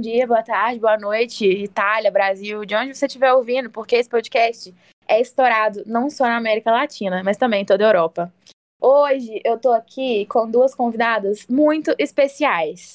dia, boa tarde, boa noite, Itália, Brasil, de onde você estiver ouvindo, porque esse podcast é estourado não só na América Latina, mas também em toda a Europa. Hoje eu tô aqui com duas convidadas muito especiais.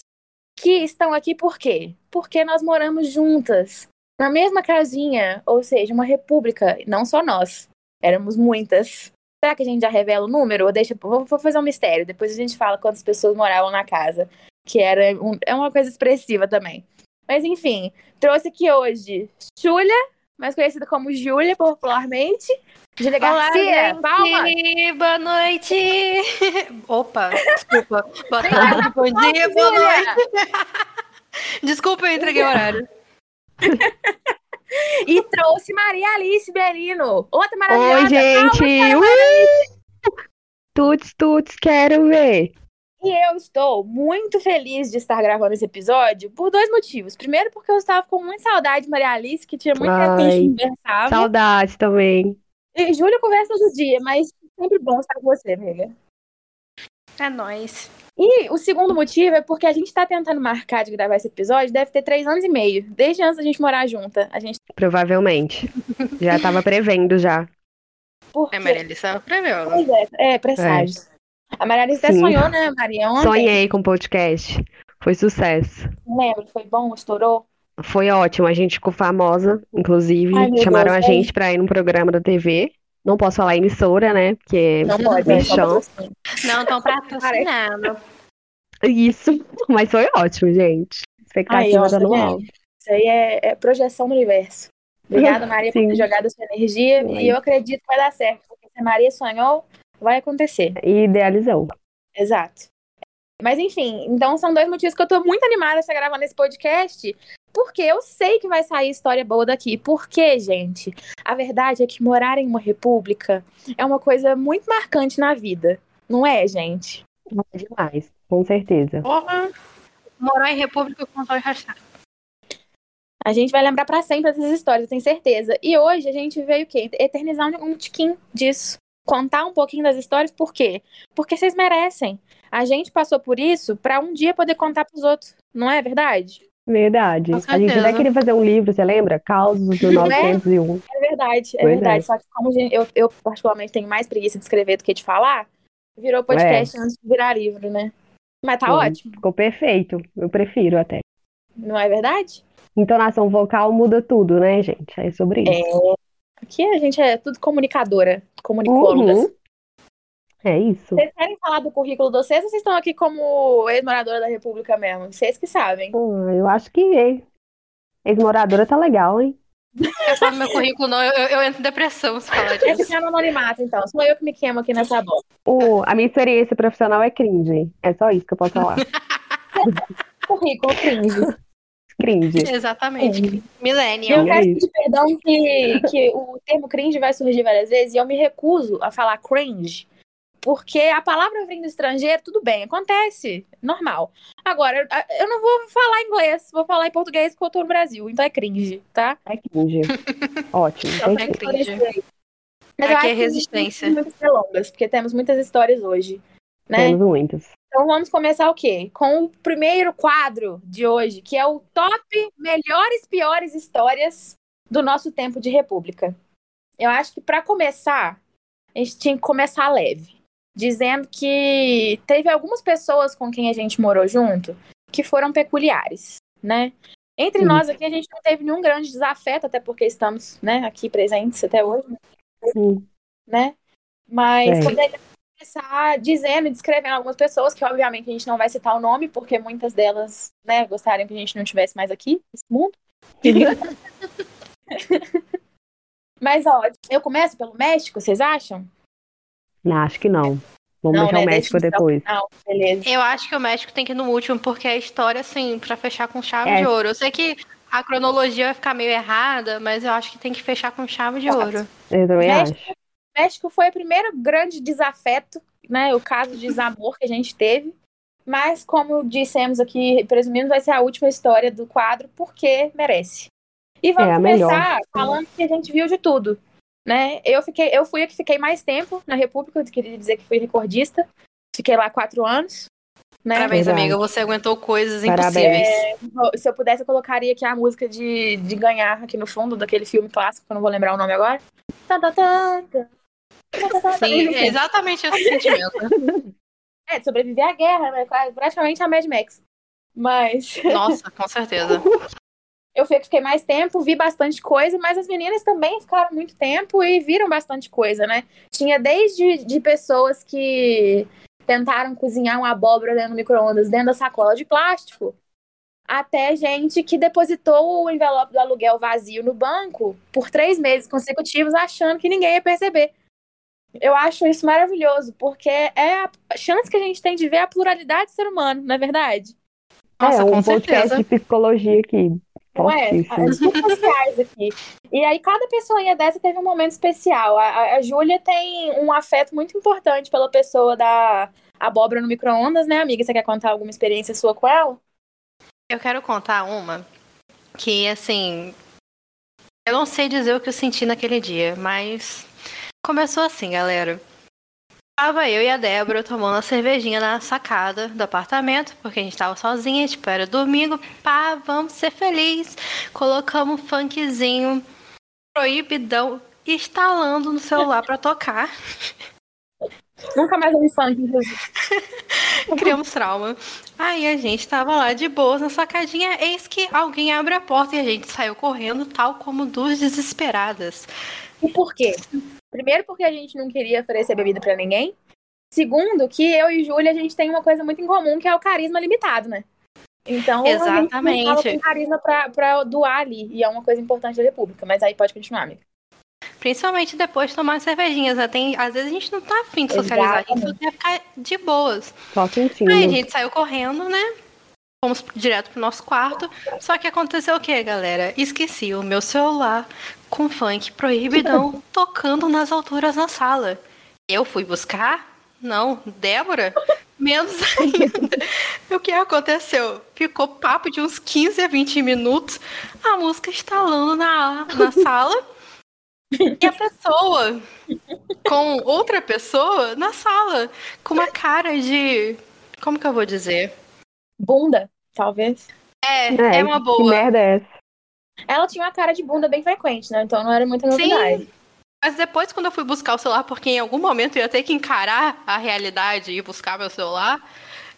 Que estão aqui por quê? Porque nós moramos juntas, na mesma casinha, ou seja, uma república, não só nós, éramos muitas. Será que a gente já revela o número? Ou deixa. Vou fazer um mistério, depois a gente fala quantas pessoas moravam na casa que era um, é uma coisa expressiva também. Mas enfim, trouxe aqui hoje Júlia, mais conhecida como Júlia popularmente. Júlia Garcia, palma. Boa noite. Opa, desculpa. Boa tarde, bom dia, boa noite. Desculpa, eu entreguei o horário. e trouxe Maria Alice Berino, outra maravilhosa. Oi, gente. Uh! Tuts, tuts, quero ver. E eu estou muito feliz de estar gravando esse episódio por dois motivos. Primeiro, porque eu estava com muita saudade de Maria Alice, que tinha muita tempo que a gente conversava. Saudade também. E Júlia conversa todo dia, mas sempre bom estar com você, amiga. É nóis. E o segundo motivo é porque a gente está tentando marcar de gravar esse episódio, deve ter três anos e meio, desde antes da gente morar junta. A gente... Provavelmente. já estava prevendo já. Porque... É, Maria Alice preveu. Pois é, é presságios. É. A Maria Alice até sonhou, né, Maria? Ontem. Sonhei com o podcast. Foi sucesso. Lembro, foi bom, estourou. Foi ótimo, a gente ficou famosa, inclusive. Ai, chamaram Deus, a gente pra ir num programa da TV. Não posso falar emissora, né? Porque não pode, é chão. Não, estão patrocinando. Isso, mas foi ótimo, gente. Expectativa tá no alto. Isso aí é, é, projeção do universo. Obrigada, Maria, Sim. por ter jogado a sua energia. Sim. E eu acredito que vai dar certo. Porque se a Maria sonhou, vai acontecer. E idealizou. Exato. Mas enfim, então são dois motivos que eu tô muito animada de estar gravando esse podcast, porque eu sei que vai sair história boa daqui. Porque, gente, a verdade é que morar em uma república é uma coisa muito marcante na vida. Não é, gente? É demais, com certeza. Porra, morar em república com os rachado. A gente vai lembrar para sempre essas histórias, tenho certeza. E hoje a gente veio o quê? Eternizar um tiquinho disso contar um pouquinho das histórias, por quê? Porque vocês merecem. A gente passou por isso para um dia poder contar para os outros, não é verdade? Verdade. A gente até queria fazer um livro, você lembra? Causos do 901. É, é verdade, é pois verdade. É. Só que como eu, eu, particularmente, tenho mais preguiça de escrever do que de falar, virou podcast é. antes de virar livro, né? Mas tá Sim, ótimo. Ficou perfeito. Eu prefiro até. Não é verdade? Entonação vocal muda tudo, né, gente? É sobre isso. Aqui a gente é tudo comunicadora, comunicólogas. Uhum. É isso. Vocês querem falar do currículo de vocês ou vocês estão aqui como ex-moradora da República mesmo? Vocês que sabem. Hum, eu acho que é. ex-moradora tá legal, hein? Eu falo meu currículo, não, eu, eu, entro em depressão se falar disso. Esse é no anonimato, então. Sou eu que me queimo aqui nessa bola. O, a minha experiência profissional é cringe. É só isso que eu posso falar. currículo cringe cringe. Exatamente. Millennial. Eu quero pedir perdão que, que o termo cringe vai surgir várias vezes e eu me recuso a falar cringe. Porque a palavra vem do estrangeiro, tudo bem, acontece, normal. Agora, eu não vou falar inglês, vou falar em português porque eu tô no Brasil, então é cringe, tá? É cringe. Ótimo. Então é cringe. Mas Aqui é resistência. Muitas longas, porque temos muitas histórias hoje. Né? Temos muitas. Então vamos começar o quê? Com o primeiro quadro de hoje, que é o top melhores piores histórias do nosso tempo de república. Eu acho que para começar, a gente tinha que começar leve, dizendo que teve algumas pessoas com quem a gente morou junto que foram peculiares, né? Entre Sim. nós aqui a gente não teve nenhum grande desafeto, até porque estamos, né, aqui presentes até hoje, Sim. né? Mas é. poderia começar dizendo e descrevendo algumas pessoas, que obviamente a gente não vai citar o nome, porque muitas delas, né, gostariam que a gente não tivesse mais aqui, nesse mundo. Mas, ó, eu começo pelo México, vocês acham? Não, acho que não. Vamos não, deixar né? o México depois. Não, beleza. Eu acho que o México tem que ir no último, porque a história, assim, para fechar com chave é. de ouro. Eu sei que a cronologia vai ficar meio errada, mas eu acho que tem que fechar com chave de ouro. Eu também México, acho. México foi o primeiro grande desafeto, né? O caso de desamor que a gente teve. Mas, como dissemos aqui, presumindo, vai ser a última história do quadro, porque merece. E vamos é começar melhor. falando que a gente viu de tudo. Né? Eu, fiquei, eu fui a que fiquei mais tempo na República, eu queria dizer que fui recordista. Fiquei lá quatro anos. Né? Parabéns, Verdade. amiga. Você aguentou coisas Parabéns. impossíveis. É, se eu pudesse, eu colocaria aqui a música de, de ganhar aqui no fundo, daquele filme clássico, que eu não vou lembrar o nome agora. Sim, é exatamente esse sentimento. É, de sobreviver à guerra, né? Praticamente a Mad Max. Mas. Nossa, com certeza. eu fiquei mais tempo, vi bastante coisa, mas as meninas também ficaram muito tempo e viram bastante coisa, né? Tinha desde de pessoas que tentaram cozinhar uma abóbora dentro do micro-ondas, dentro da sacola de plástico, até gente que depositou o envelope do aluguel vazio no banco por três meses consecutivos, achando que ninguém ia perceber. Eu acho isso maravilhoso, porque é a chance que a gente tem de ver a pluralidade do ser humano, não é verdade? Nossa, é, um podcast certeza. de psicologia aqui. Não é? As sociais aqui. E aí, cada pessoinha dessa teve um momento especial. A, a Júlia tem um afeto muito importante pela pessoa da abóbora no micro-ondas, né, amiga? Você quer contar alguma experiência sua com ela? Eu quero contar uma que, assim. Eu não sei dizer o que eu senti naquele dia, mas. Começou assim, galera. Tava eu e a Débora tomando a cervejinha na sacada do apartamento, porque a gente tava sozinha, tipo, era domingo, pá, vamos ser felizes. Colocamos um funkzinho proibidão instalando no celular para tocar. Nunca mais ouvi funk. Criamos trauma. Aí a gente tava lá de boas na sacadinha, eis que alguém abre a porta e a gente saiu correndo, tal como duas desesperadas. E por quê? Primeiro, porque a gente não queria oferecer bebida para ninguém. Segundo, que eu e Júlia, a gente tem uma coisa muito em comum, que é o carisma limitado, né? Então, Exatamente. a gente tem carisma pra, pra doar ali. E é uma coisa importante da República. Mas aí pode continuar, amiga. Principalmente depois de tomar cervejinhas. Né? Tem, às vezes a gente não tá afim de socializar, Exatamente. a gente só quer ficar de boas. Só quentinho. Aí a gente saiu correndo, né? Fomos direto pro nosso quarto. Só que aconteceu o que, galera? Esqueci o meu celular com funk proibidão tocando nas alturas na sala. Eu fui buscar? Não. Débora? Menos ainda. o que aconteceu? Ficou papo de uns 15 a 20 minutos, a música instalando na, na sala. E a pessoa com outra pessoa na sala, com uma cara de. Como que eu vou dizer? Bunda, talvez. É, é, é uma boa. Que merda é essa? Ela tinha uma cara de bunda bem frequente, né? Então não era muita novidade. Sim. Mas depois, quando eu fui buscar o celular, porque em algum momento eu ia ter que encarar a realidade e buscar meu celular,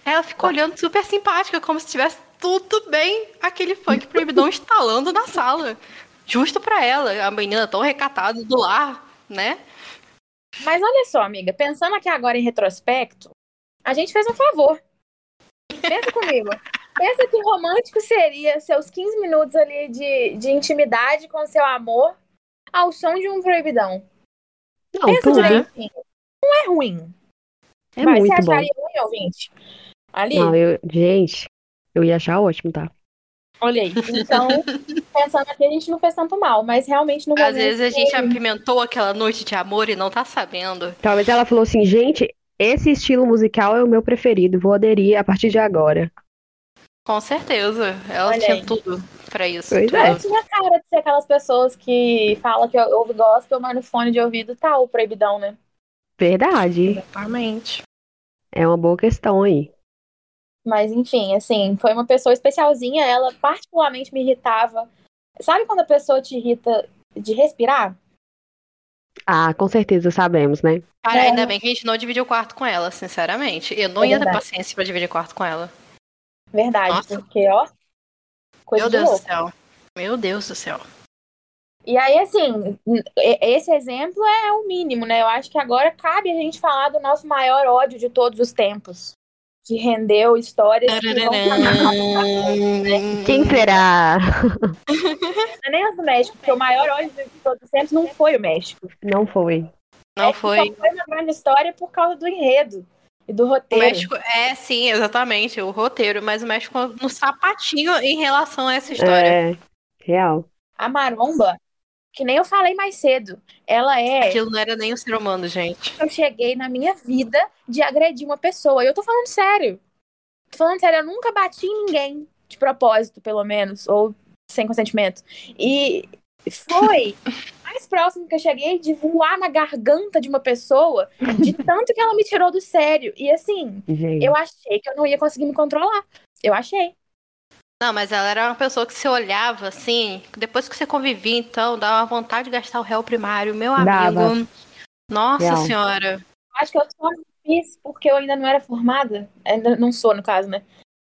ela ficou olhando super simpática, como se tivesse tudo bem aquele funk proibidão instalando na sala. Justo pra ela, a menina tão recatada do lar, né? Mas olha só, amiga, pensando aqui agora em retrospecto, a gente fez um favor. Pensa comigo. Pensa que romântico seria seus 15 minutos ali de, de intimidade com seu amor ao som de um proibidão. Não, Pensa direitinho. É. Não é ruim. É Mas muito você acharia bom. ruim, ouvinte? Ali? Não, eu, gente, eu ia achar ótimo, tá? Olha aí. Então, pensando aqui, a gente não fez tanto mal, mas realmente no Às vezes a gente apimentou aquela noite de amor e não tá sabendo. Talvez ela falou assim, gente, esse estilo musical é o meu preferido, vou aderir a partir de agora. Com certeza. Ela Olha tinha aí. tudo pra isso. Pois é. Ela tinha cara de ser aquelas pessoas que falam que ouve gospel, mas no fone de ouvido tá o proibidão, né? Verdade. Exatamente. É uma boa questão aí. Mas, enfim, assim, foi uma pessoa especialzinha. Ela particularmente me irritava. Sabe quando a pessoa te irrita de respirar? Ah, com certeza sabemos, né? Cara, é. ainda bem que a gente não dividiu o quarto com ela, sinceramente. Eu não é ia ter paciência pra dividir quarto com ela. Verdade, Nossa. porque, ó. Coisa Meu Deus louco. do céu. Meu Deus do céu. E aí, assim, esse exemplo é o mínimo, né? Eu acho que agora cabe a gente falar do nosso maior ódio de todos os tempos. Que rendeu histórias. Que Quem será? Não é nem os do México, porque o maior ódio de todos os tempos não foi o México. Não foi. Não foi. Só foi uma grande história por causa do enredo. E do roteiro. O México, é, sim, exatamente, o roteiro, mas o México no sapatinho em relação a essa história. É, real. A maromba, que nem eu falei mais cedo, ela é. Aquilo não era nem um ser humano, gente. Eu cheguei na minha vida de agredir uma pessoa. E eu tô falando sério. Tô falando sério, eu nunca bati em ninguém, de propósito, pelo menos, ou sem consentimento. E foi mais próximo que eu cheguei de voar na garganta de uma pessoa, de tanto que ela me tirou do sério. E assim, Gente. eu achei que eu não ia conseguir me controlar. Eu achei. Não, mas ela era uma pessoa que você olhava assim, depois que você convivia, então, dava vontade de gastar o réu primário. Meu Dava. amigo. Nossa Real. senhora. Acho que eu só fiz porque eu ainda não era formada. Ainda não sou, no caso, né?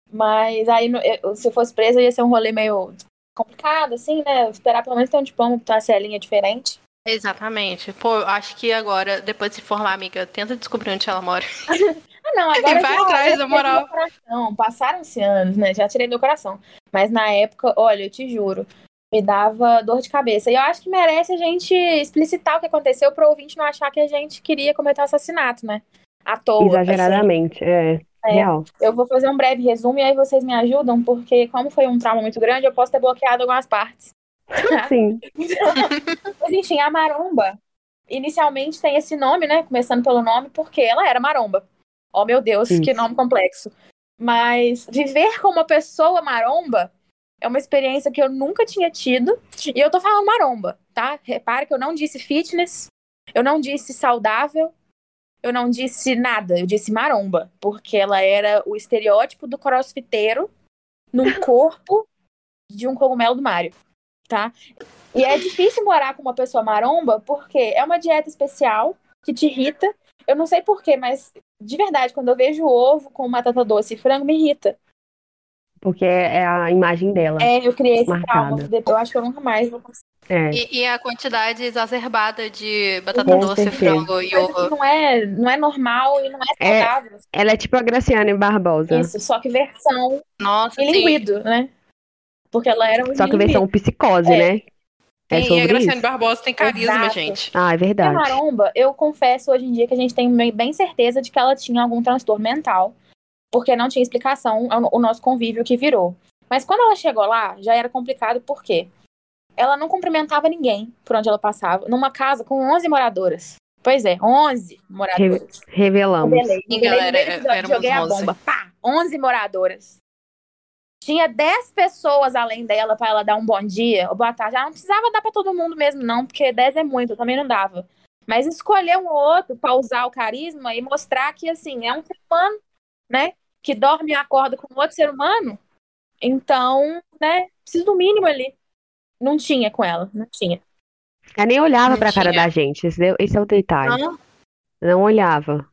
Mas aí, eu- se eu fosse presa, ia ser um rolê meio complicado, assim, né? Esperar pelo menos ter um diploma pra ter uma celinha diferente. Exatamente. Pô, eu acho que agora, depois de se formar, amiga, tenta descobrir onde ela mora. Ah, não, agora Vai já, atrás, na tirei moral. do meu coração. Passaram-se anos, né? Já tirei do meu coração. Mas na época, olha, eu te juro, me dava dor de cabeça. E eu acho que merece a gente explicitar o que aconteceu pro ouvinte não achar que a gente queria cometer um assassinato, né? À toa. assim. Exageradamente, é. É. Real. Eu vou fazer um breve resumo e aí vocês me ajudam, porque como foi um trauma muito grande, eu posso ter bloqueado algumas partes. Sim. Mas enfim, a maromba, inicialmente tem esse nome, né? Começando pelo nome, porque ela era maromba. Oh, meu Deus, Isso. que nome complexo. Mas viver como uma pessoa maromba é uma experiência que eu nunca tinha tido. E eu tô falando maromba, tá? Repare que eu não disse fitness, eu não disse saudável, eu não disse nada, eu disse maromba, porque ela era o estereótipo do crossfiteiro num corpo de um cogumelo do Mario, tá? E é difícil morar com uma pessoa maromba porque é uma dieta especial que te irrita. Eu não sei porquê, mas de verdade, quando eu vejo ovo com batata doce e frango, me irrita. Porque é a imagem dela. É, eu criei esse Marcada. trauma. Eu acho que eu nunca mais vou conseguir. É. E, e a quantidade exacerbada de batata Com doce, frango e ovo. não é, não é normal e não é É, saudável. Ela é tipo a Graciane Barbosa. Isso, só que versão Nossa, sim. bilinguido, né? Porque ela era um Só que versão psicose, É. né? É Sim, e a Graciane isso. Barbosa tem carisma, Exato. gente. Ah, é E a verdade. maromba, eu confesso hoje em dia que a gente tem bem certeza de que ela tinha algum transtorno mental, porque não tinha explicação o o nosso convívio que virou. Mas quando ela chegou lá, já era complicado, por quê? Ela não cumprimentava ninguém por onde ela passava, numa casa com 11 moradoras. Pois é, 11 moradoras. Revelamos. Revelei, Sim, galera, éramos joguei a 11. bomba. Pá, 11 moradoras. Tinha 10 pessoas além dela pra ela dar um bom dia ou boa tarde. Ela não precisava dar pra todo mundo mesmo, não, porque 10 é muito, eu também não dava. Mas escolher um ou outro pra usar o carisma e mostrar que, assim, é um ser humano, né? Que dorme e acorda com outro ser humano. Então, né? Precisa do mínimo ali. Não tinha com ela, não tinha. Ela nem olhava Não pra cara tinha. da gente. Esse é, esse é o detalhe. Não. Não olhava.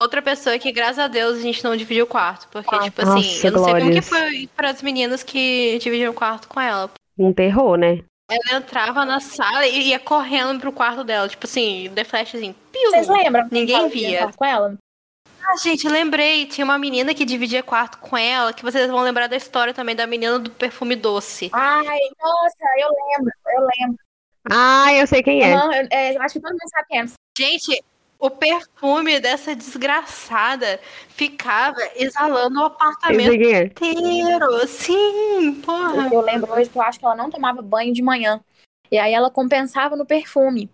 Outra pessoa que, graças a Deus, a gente não dividiu o quarto. Porque, Ah, tipo assim, nossa, eu não sei como que glórias. foi para as meninas que dividiram o quarto com ela. Um terror, né? Ela entrava na sala e ia correndo pro quarto dela. Tipo assim, The Flashzinho. Piu! Vocês lembram? Ninguém via. com ela? Ah, gente, lembrei. Tinha uma menina que dividia quarto com ela, que vocês vão lembrar da história também da menina do perfume doce. Ai, nossa, eu lembro, eu lembro. Ah, eu sei quem é. Aham, eu, é, eu acho que todo mundo sabe quem é. Gente, o perfume dessa desgraçada ficava exalando o apartamento é. inteiro. Sim, porra. Eu lembro hoje que eu acho que ela não tomava banho de manhã. E aí ela compensava no perfume.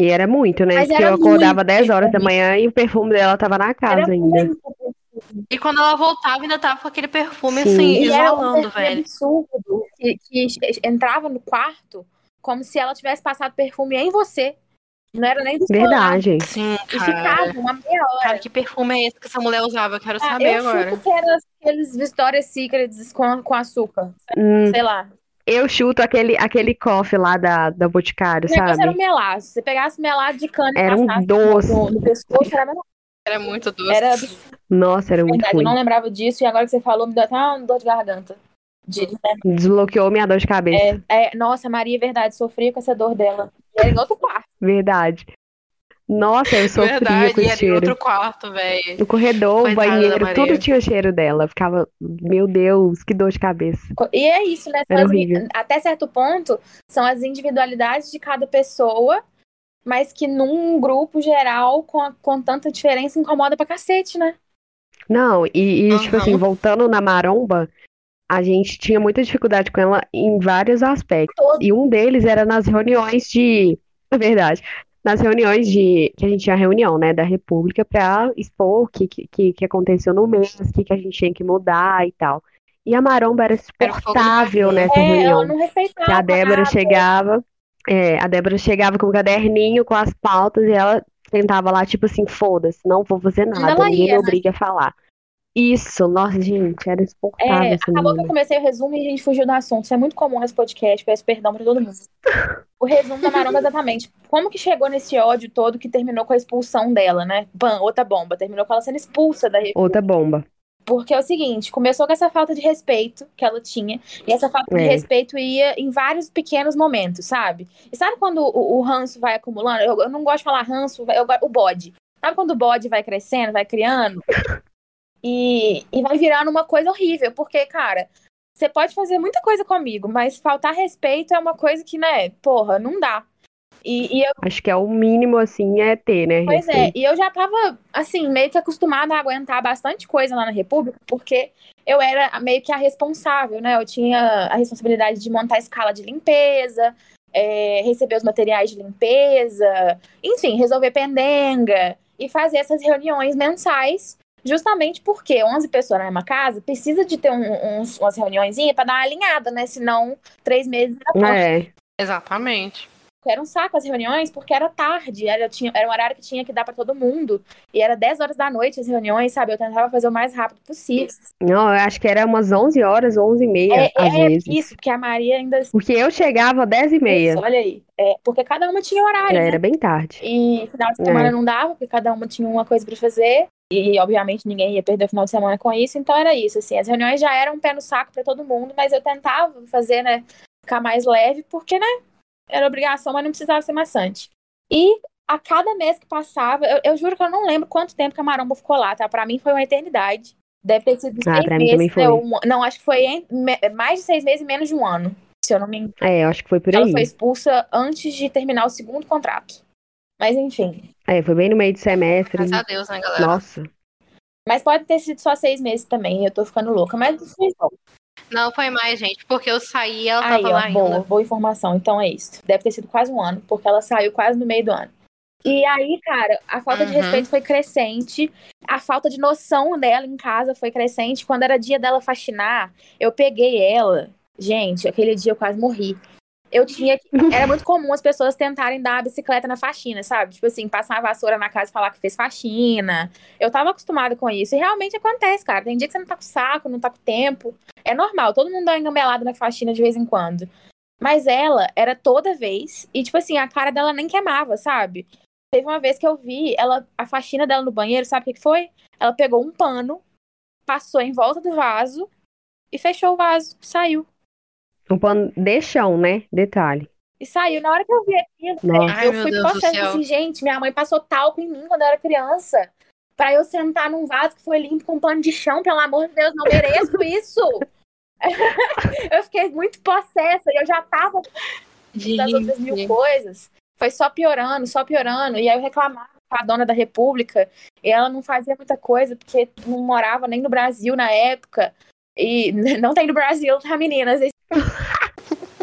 E era muito, né? Mas Porque era eu acordava muito 10 horas da perfume. manhã e o perfume dela tava na casa Era ainda. muito E quando ela voltava, ainda tava com aquele perfume Sim. assim, E era um exalando, perfume velho. absurdo que, que entrava no quarto como se ela tivesse passado perfume em você. Não era nem do. Verdade. Sim, E cara. ficava uma meia hora. Cara, que perfume é esse que essa mulher usava? Eu quero Ah, saber eu agora. chuto que era aqueles Victoria's Secrets com, com açúcar. Hum, Sei lá. Eu chuto aquele, aquele coffee lá da, da Boticário, O negócio era um sabe? melaço. Se você pegasse melado de cana e Era um passasse doce. no, no pescoço, era melado. Era muito doce. Era Nossa, era muito verdade, eu ruim. não lembrava disso. E agora que você falou, me deu até uma dor de garganta. De, Desbloqueou minha dor de cabeça. é, é, nossa, Maria, é verdade, sofria com essa dor dela. E era em outro quarto. Verdade. Nossa, eu sofria Verdade, com em cheiro. outro quarto, velho. No corredor, Coitada da banheiro, tudo tinha cheiro dela. Ficava, meu Deus, que dor de cabeça. E é isso, né? As- até certo ponto, são as individualidades de cada pessoa, mas que num grupo geral, com, a- com tanta diferença, incomoda pra cacete, né? Não, e, e, tipo Aham. assim, voltando na maromba, a gente tinha muita dificuldade com ela em vários aspectos. Todo. E um deles era nas reuniões de. É verdade. Nas reuniões de. Que a gente tinha reunião, né, da República pra expor o que, que, que aconteceu no mês, o que, que a gente tinha que mudar e tal. E a maromba era o parquinho. nessa É, reunião. Que a Débora nada. chegava. É, a Débora chegava com um caderninho com as pautas e ela sentava lá, tipo assim, foda-se, não vou fazer nada, ninguém me obriga a falar. Isso, nossa, gente, era insuportável É, acabou que eu comecei o resumo e a gente fugiu do assunto. Isso é muito comum nesse podcast, peço perdão pra todo mundo. O resumo da Maromba, exatamente. Como que chegou nesse ódio todo que terminou com a expulsão dela, né? Bam, outra bomba. Terminou com ela sendo expulsa da República. Outra bomba. Porque é o seguinte, começou com essa falta de respeito que ela tinha, e essa falta de É. respeito ia em vários pequenos momentos, sabe? E sabe quando o, o ranço vai acumulando? Eu, eu não gosto de falar ranço, eu, o bode. Sabe quando o bode vai crescendo, vai criando? E, e vai virando uma coisa horrível, porque, cara, você pode fazer muita coisa comigo, mas faltar respeito é uma coisa que, né, porra, não dá. E, e eu Acho que é o mínimo, assim, é ter, né? Pois é, respeito. e eu já tava, assim, meio que acostumada a aguentar bastante coisa lá na República, porque eu era meio que a responsável, né? Eu tinha a responsabilidade de montar a escala de limpeza, é, receber os materiais de limpeza, enfim, resolver pendenga e fazer essas reuniões mensais, justamente porque 11 pessoas na mesma casa precisa de ter um- uns, umas reuniõezinhas para dar uma alinhada, né? Senão, três meses era pouco. É, Exatamente. Era um saco as reuniões, porque era tarde, era, tinha, era um horário que tinha que dar pra todo mundo. E era 10 horas da noite as reuniões, sabe? Eu tentava fazer o mais rápido possível. não, eu acho que era umas 11 horas, 11 e meia, É, às é vezes. isso, porque a Maria ainda. Porque eu chegava às 10 e meia. Isso, olha aí. É, porque cada uma tinha horário. Já né? era bem tarde. E final de semana É. não dava, porque cada uma tinha uma coisa pra fazer. E, obviamente, ninguém ia perder o final de semana com isso. Então, era isso, assim. As reuniões já eram um pé no saco pra todo mundo, mas eu tentava fazer, né? Ficar mais leve, porque, né? Era obrigação, mas não precisava ser maçante. E a cada mês que passava, eu, eu juro que eu não lembro quanto tempo que a Maromba ficou lá, tá? Pra mim foi uma eternidade. Deve ter sido Ah, seis meses. né? Um- não, acho que foi em- me- mais de seis meses e menos de um ano. Se eu não me engano. É, acho que foi por Ela aí. foi expulsa antes de terminar o segundo contrato. Mas enfim. É, foi bem no meio do semestre. Graças a Deus, né, galera? Nossa. Mas pode ter sido só seis meses também, eu tô ficando louca. Mas isso foi bom. Não foi mais, gente, porque eu saí e ela Aí, tava lá ó, boa, ainda. boa informação. Então é isso. Deve ter sido quase um ano, porque ela saiu quase no meio do ano. E aí, cara, a falta de Uhum. respeito foi crescente, a falta de noção dela em casa foi crescente. Quando era dia dela faxinar, eu peguei ela. Gente, aquele dia eu quase morri. Eu tinha. que- Era muito comum as pessoas tentarem dar a bicicleta na faxina, sabe? Tipo assim, passar a vassoura na casa e falar que fez faxina. Eu tava acostumada com isso. E realmente acontece, cara. Tem dia que você não tá com saco, não tá com tempo. É normal, todo mundo dá uma na faxina de vez em quando. Mas ela era toda vez. E, tipo assim, a cara dela nem queimava, sabe? Teve uma vez que eu vi ela, a faxina dela no banheiro, sabe o que foi? Ela pegou um pano, passou em volta do vaso e fechou o vaso. Saiu. Um pano de chão, né? Detalhe. E saiu. Na hora que eu vi aquilo, Nossa. Eu fui céu. assim, gente, minha mãe passou talco em mim quando eu era criança. Pra eu sentar num vaso que foi limpo com pano de chão, pelo amor de Deus, não mereço isso. eu fiquei muito possessa e eu já tava das outras mil Gente. coisas. Foi só piorando, só piorando. E aí eu reclamava com a dona da República e ela não fazia muita coisa porque não morava nem no Brasil na época. E não tem no Brasil, tá, meninas?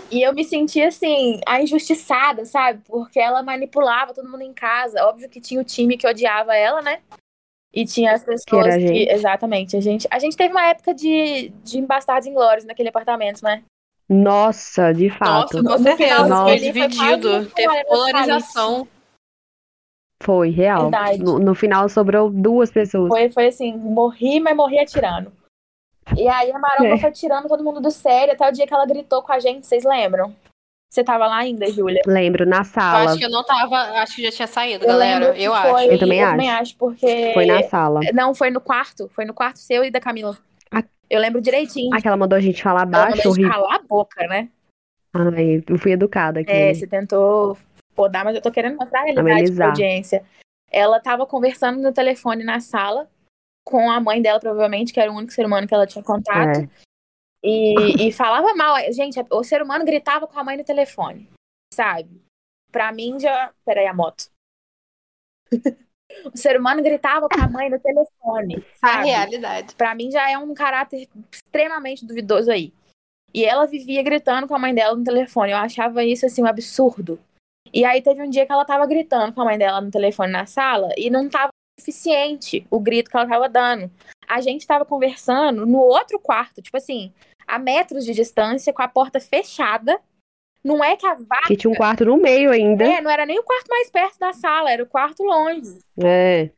E eu me sentia assim, a injustiçada, sabe? Porque ela manipulava todo mundo em casa. Óbvio que tinha o time que odiava ela, né? E tinha as pessoas era a que. gente. Exatamente. A gente, a gente teve uma época de, de embastardos inglórios naquele apartamento, né? Nossa, de fato. Nossa, com No certeza. final, Foi dividido. Teve polarização. Foi, real. No, no final sobrou duas pessoas. Foi, foi assim, morri, mas morri atirando. E aí a Maromba É. foi tirando todo mundo do sério até o dia que ela gritou com a gente, vocês lembram? Você tava lá ainda, Júlia? Lembro, na Eu sala. acho que eu não tava. Acho que já tinha saído, Eu galera. Eu foi, acho. Eu também acho. acho, porque. Foi na sala. Não, foi no quarto. Foi no quarto seu e da Camila. Ah. Eu lembro direitinho. Ah, que ela mandou a gente falar Ela baixo, mandou a calar a boca, né? Ai, eu fui educada aqui. É, você tentou podar, mas eu tô querendo mostrar a realidade pra Amenizar. audiência. Ela tava conversando no telefone na sala com a mãe dela, provavelmente, que era o único ser humano que ela tinha contato. É. E, e falava mal. Gente, o ser humano gritava com a mãe no telefone, sabe? Pra mim já. Peraí, a moto. o ser humano gritava com a mãe no telefone, A sabe? realidade. Pra mim já é um caráter extremamente duvidoso aí. E ela vivia gritando com a mãe dela no telefone. Eu achava isso assim um absurdo. E aí teve um dia que ela tava gritando com a mãe dela no telefone na sala e não tava suficiente o grito que ela tava dando. A gente tava conversando no outro quarto, tipo assim, a metros de distância, com a porta fechada. Não é que a vaca. Que tinha um quarto no meio ainda. É, não era nem o quarto mais perto da sala, era o quarto longe. É.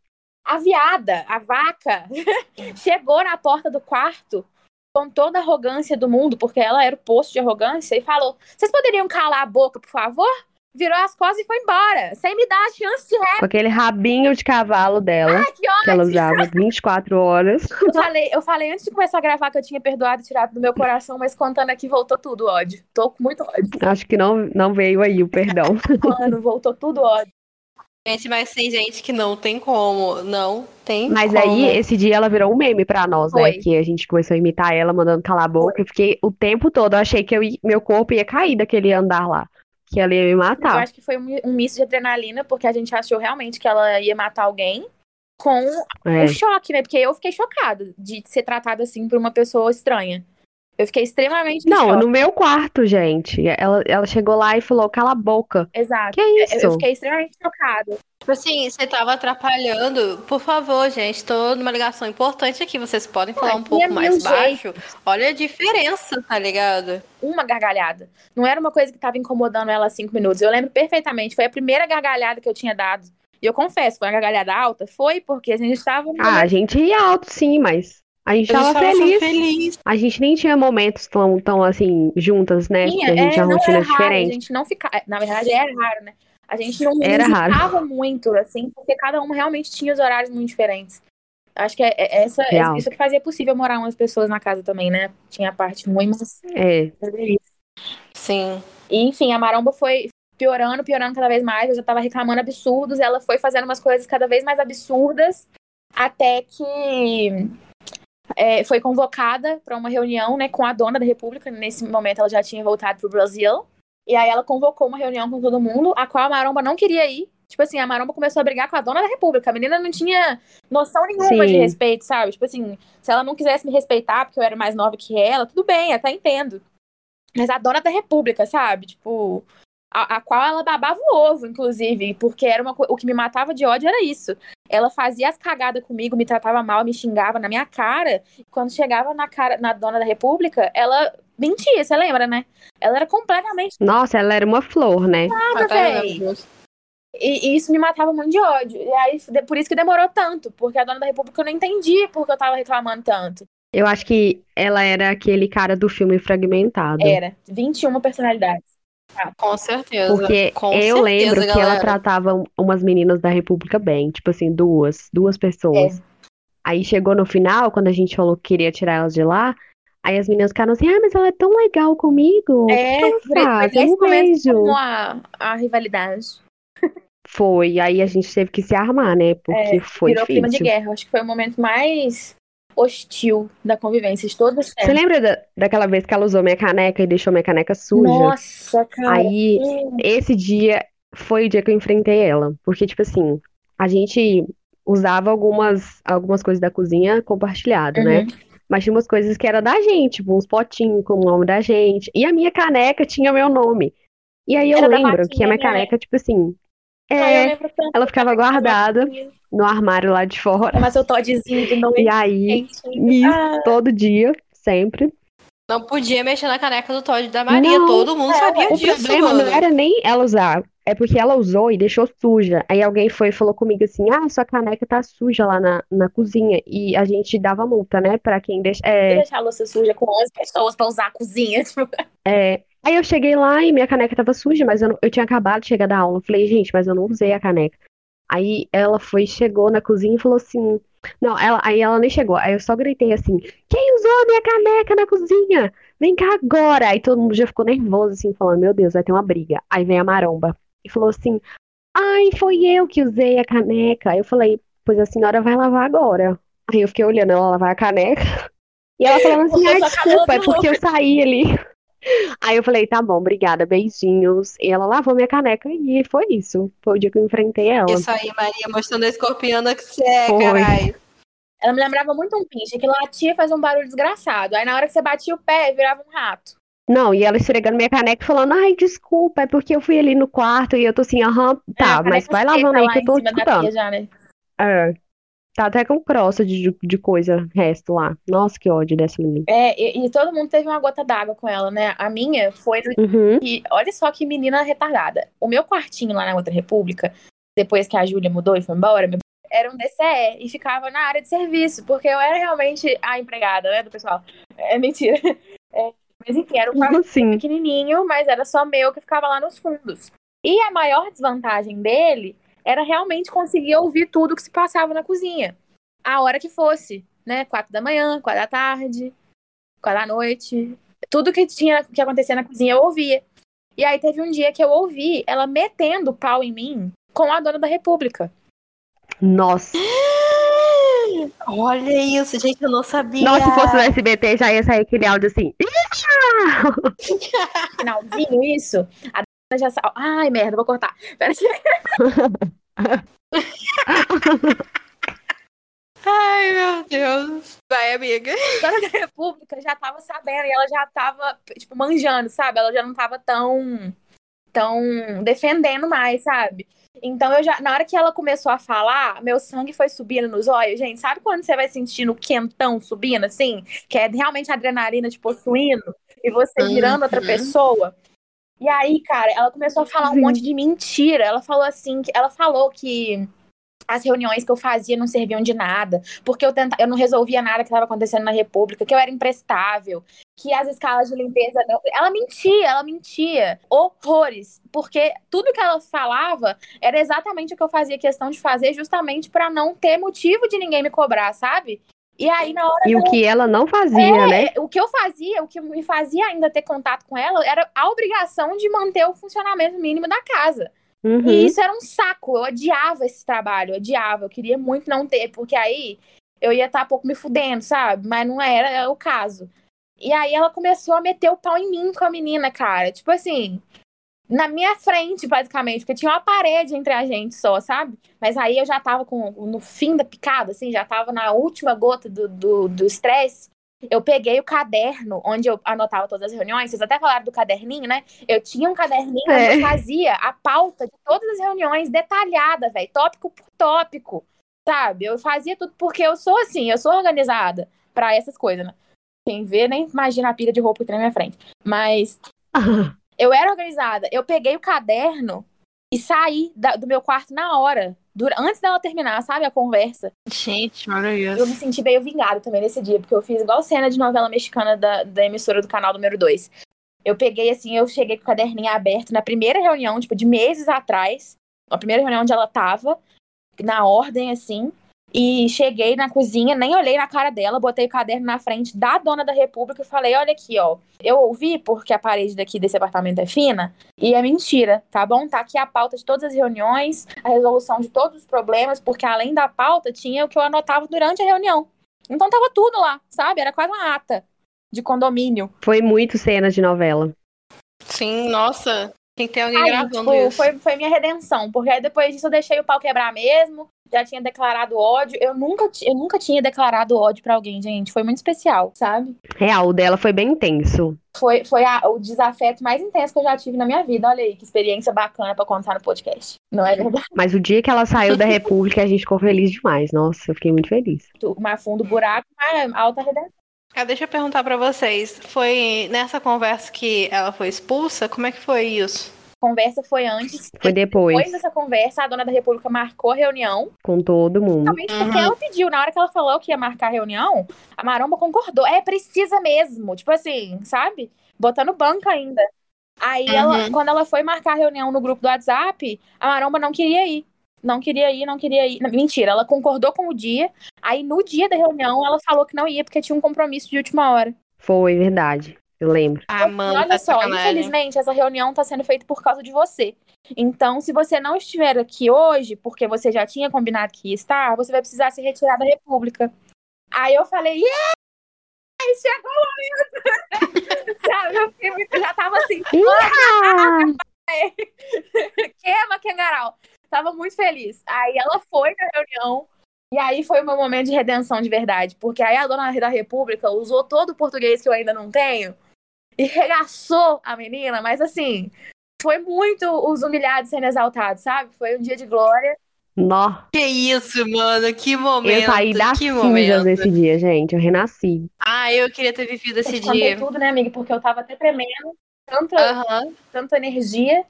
A viada, a vaca, chegou na porta do quarto com toda a arrogância do mundo, porque ela era o posto de arrogância, e falou: Vocês poderiam calar a boca, por favor? Virou as costas e foi embora, sem me dar a chance de ré. Com aquele rabinho de cavalo dela, Ai, que que ela usava 24 horas. Eu falei, eu falei antes de começar a gravar que eu tinha perdoado e tirado do meu coração, mas contando aqui voltou tudo ódio. Tô com muito ódio. Acho que não, não veio aí o perdão. Mano, voltou tudo ódio. Gente, mas tem gente que não tem como. Não tem Mas como. aí, esse dia ela virou um meme pra nós, né? Foi. Que a gente começou a imitar ela, mandando calar a boca. Eu fiquei o tempo todo, eu achei que eu meu corpo ia cair daquele andar lá. Que ela ia me Eu matar. acho que foi um, um misto de adrenalina, porque a gente achou realmente que ela ia matar alguém com É. o choque, né? Porque eu fiquei chocada de ser tratada assim por uma pessoa estranha. Eu fiquei extremamente em Não, choque. no meu quarto, gente. Ela, ela chegou lá e falou, cala a boca. Exato. Que Eu- isso? Eu fiquei extremamente chocada. Tipo assim, você tava atrapalhando. Por favor, gente, tô numa ligação importante aqui. Vocês podem falar um pouco mais mil baixo? Olha a diferença, tá ligado? Uma gargalhada. Não era uma coisa que tava incomodando ela há cinco minutos. Eu lembro perfeitamente. Foi a primeira gargalhada que eu tinha dado. E eu confesso, foi uma gargalhada alta? Foi porque a gente estava. Ah, a gente ia alto, sim, mas a gente A gente tava feliz. feliz. A gente nem tinha momentos tão, tão assim, juntas, né? Porque Tinha, a gente é, tinha rotinas era raro, a gente não ficava. Na verdade, era raro, né? A gente não Era raro. ficava muito, assim, porque cada uma realmente tinha os horários muito diferentes. Acho que é, é essa, Real. isso que fazia possível morar umas pessoas na casa também, né? Tinha a parte ruim, mas. É. Sim. E, enfim, a maromba foi piorando, piorando cada vez mais. Eu já tava reclamando absurdos. Ela foi fazendo umas coisas cada vez mais absurdas. Até que é, foi convocada para uma reunião né, com a dona da República. Nesse momento ela já tinha voltado pro Brasil. E aí ela convocou uma reunião com todo mundo, a qual a maromba não queria ir. Tipo assim, a maromba começou a brigar com a dona da República. A menina não tinha noção nenhuma de Sim. respeito, sabe? Tipo assim, se ela não quisesse me respeitar porque eu era mais nova que ela, tudo bem, até entendo. Mas a dona da República, sabe? Tipo, a, a qual ela babava o ovo, inclusive, porque era uma, o que me matava de ódio era isso. Ela fazia as cagadas comigo, me tratava mal, me xingava na minha cara. Quando chegava na cara na dona da República, ela mentia, você lembra, né? Ela era completamente Nossa, ela era uma flor, né? nada, véi. E, e isso me matava muito de ódio. E aí, por isso que demorou tanto, porque a dona da República eu não entendia porque eu tava reclamando tanto. Eu acho que ela era aquele cara do filme Fragmentado. Era 21 personalidades. Com certeza. Porque Com eu certeza, lembro que ela galera. tratava um- umas meninas da República bem, tipo assim, duas, duas pessoas. Aí chegou no final, quando a gente falou que queria tirar elas de lá, aí as meninas ficaram assim, ah, mas ela é tão legal comigo. É, foi, foi? Eu momento que vejo. a, a rivalidade. Foi, aí a gente teve que se armar, né? Porque foi É, Virou clima de difícil. guerra. Acho que foi o momento mais hostil da convivência de todos os Você tempos. lembra da- daquela vez que ela usou minha caneca e deixou minha caneca suja? Nossa, cara. Aí, esse dia foi o dia que eu enfrentei ela. Porque, tipo assim, a gente usava algumas, algumas coisas da cozinha compartilhado, né? Uhum. Mas tinha umas coisas que era da gente, tipo, uns potinhos com o nome da gente. E a minha caneca tinha meu nome. E aí eu Era lembro que a minha né? caneca, tipo assim, é, lembro tanto ela ficava guardada no armário lá de fora. Tomar seu Toddzinho de noite. E aí, isso, Ah, todo dia, sempre. Não podia mexer na caneca do Todd da Maria. Não, Todo mundo é, sabia O disso, problema mano. não era nem ela usar, é porque ela usou e deixou suja. Aí alguém foi e falou comigo assim: Ah, sua caneca tá suja lá na, na cozinha. E a gente dava multa, né? Pra quem deixa. É, deixar a louça suja com 11 pessoas pra usar a cozinha. Tipo, é. Aí eu cheguei lá e minha caneca tava suja, mas eu, não- eu tinha acabado de chegar da aula. Eu falei, gente, mas eu não usei a caneca. Aí ela foi, chegou na cozinha e falou assim. Não, ela, aí ela nem chegou. Aí eu só gritei assim: Quem usou a minha caneca na cozinha? Vem cá agora! Aí todo mundo já ficou nervoso, assim, falando: Meu Deus, vai ter uma briga. Aí vem a maromba e falou assim: Ai, foi eu que usei a caneca. Aí eu falei: Pois a senhora vai lavar agora. Aí eu fiquei olhando ela lavar a caneca. E ela falando assim: Ai, desculpa, é porque eu saí ali. Aí eu falei: Tá bom, obrigada, beijinhos. E ela lavou minha caneca e foi isso. Foi o dia que eu enfrentei ela. Isso aí, Maria, mostrando a escorpiana que você é, Foi. caralho. ela me lembrava muito um pinche, que latia e fazia um barulho desgraçado. Aí na hora que você batia o pé, virava um rato. Não, e ela esfregando minha caneca e falando, ai, desculpa, é porque eu fui ali no quarto e eu tô assim, aham, É, tá, a mas vai lavando aí que eu tô escutando. já, né? É. Tá até com crosta de, de coisa, resto lá. Nossa, que ódio dessa menina. É, e, e todo mundo teve uma gota d'água com ela, né? A minha foi no Uhum. E olha só que menina retardada. O meu quartinho lá na outra república, depois que a Júlia mudou e foi embora, meu- era um DCE e ficava na área de serviço, porque eu era realmente a empregada, né, do pessoal. É mentira. É, mas enfim, era um quarto assim? pequenininho, mas era só meu que ficava lá nos fundos. E a maior desvantagem dele era realmente conseguir ouvir tudo que se passava na cozinha. A hora que fosse, né? Quatro da manhã, quatro da tarde, quatro da noite. Tudo que tinha que acontecer na cozinha eu ouvia. E aí teve um dia que eu ouvi ela metendo pau em mim com a dona da república. Nossa. Olha isso, gente, eu não sabia. Nossa, se fosse no SBT, já ia sair aquele áudio assim. Finalzinho, isso. A já sa... Ai, merda, vou cortar. Pera Ai, meu Deus. Vai, amiga. A dona da república já tava sabendo e ela já tava, tipo, manjando, sabe? Ela já não tava tão, tão defendendo mais, sabe? Então, eu já, na hora que ela começou a falar, meu sangue foi subindo nos olhos, gente. Sabe quando você vai sentindo o quentão subindo, assim? Que é realmente a adrenalina te possuindo e você virando outra Uhum. pessoa? E aí, cara, ela começou a falar um Sim. monte de mentira. Ela falou assim, que ela falou que as reuniões que eu fazia não serviam de nada, porque eu, tenta, eu não resolvia nada que estava acontecendo na República, que eu era imprestável, que as escalas de limpeza. não- Ela mentia, ela mentia. Horrores. Porque tudo que ela falava era exatamente o que eu fazia questão de fazer, justamente para não ter motivo de ninguém me cobrar, sabe? E aí, na hora E o que ela não fazia, né? é, o que eu fazia, o que me fazia ainda ter contato com ela, era a obrigação de manter o funcionamento mínimo da casa. Uhum. E isso era um saco. Eu odiava esse trabalho, eu odiava. Eu queria muito não ter, porque aí eu ia estar pouco me fudendo, sabe? Mas não era o caso. E aí ela começou a meter o pau em mim com a menina, cara. Tipo assim, na minha frente, basicamente, porque tinha uma parede entre a gente só, sabe? Mas aí eu já tava com, no fim da picada, assim, já tava na última gota do estresse. eu peguei o caderno onde eu anotava todas as reuniões. Vocês até falaram do caderninho, né? Eu tinha um caderninho É. onde eu fazia a pauta de todas as reuniões detalhada, velho, tópico por tópico, sabe? Eu fazia tudo porque eu sou assim, eu sou organizada pra essas coisas, né? Quem vê nem imagina a pilha de roupa que tem na minha frente. Mas eu era organizada. Eu peguei o caderno e saí da- do meu quarto na hora, dura- antes dela terminar, sabe, a conversa. Gente, Eu me maravilhoso. senti meio vingada também nesse dia, porque eu fiz igual cena de novela mexicana da, da emissora do canal número 2. Eu peguei assim, eu cheguei com o caderninho aberto na primeira reunião, tipo, de meses atrás. A primeira reunião onde ela tava, na ordem, assim. E cheguei na cozinha, nem olhei na cara dela, botei o caderno na frente da dona da república e falei: olha aqui, ó. Eu ouvi porque a parede daqui desse apartamento é fina, e é mentira, tá bom? Tá aqui a pauta de todas as reuniões, a resolução de todos os problemas, porque além da pauta tinha o que eu anotava durante a reunião. Então tava tudo lá, sabe? Era quase uma ata de condomínio. Foi muito cenas de novela. Sim, nossa. Tem que ter alguém Aí, gravando tipo, isso. foi, foi minha redenção, porque aí depois disso eu deixei o pau quebrar mesmo, já tinha declarado ódio. Eu nunca, eu nunca tinha declarado ódio pra alguém, gente. Foi muito especial, sabe? Real, o dela foi bem intenso. Foi, foi a- o desafeto mais intenso que eu já tive na minha vida. Olha aí, que experiência bacana pra contar no podcast. Não é verdade? Mas o dia que ela saiu da República, a gente ficou feliz demais. Nossa, eu fiquei muito feliz. Mais fundo buraco, mais alta redenção. Ah, deixa eu perguntar pra vocês. Foi nessa conversa que ela foi expulsa? Como é que foi isso? A conversa foi antes. Foi depois, Depois dessa conversa, a dona da República marcou a reunião. com todo mundo. Porque Uhum. ela pediu. Na hora que ela falou que ia marcar a reunião, a Maromba concordou. É, precisa mesmo. Tipo assim, sabe? Botando banca ainda. Aí, ela, Uhum. quando ela foi marcar a reunião no grupo do WhatsApp, a Maromba não queria ir. Não queria ir, não queria ir. Não, Mentira, ela concordou com o dia. Aí, no dia da reunião, ela falou que não ia porque tinha um compromisso de última hora. Foi, verdade. Eu lembro. Ah, E mano, olha tá só, sacanagem. infelizmente, essa reunião está sendo feita por causa de você. Então, se você não estiver aqui hoje, porque você já tinha combinado que ia estar, você vai precisar se retirar da República. Aí eu falei, yeah! Chegou o momento! Sabe, eu, fiquei muito- eu já tava assim, queima, Kengarau. Tava muito feliz. Aí ela foi na reunião, e aí foi o meu momento de redenção de verdade. Porque aí a dona da República usou todo o português que eu ainda não tenho e regaçou a menina, mas assim, foi muito os humilhados sendo exaltados, sabe? Foi um dia de glória. Nó. Que isso, mano, que momento. Eu saí das que momento. nesse dia, gente. Eu renasci. Ah, eu queria ter vivido Eu esse te contei dia. tudo, né, amiga? Porque eu tava até tremendo. Tanta, Aham. tanta energia.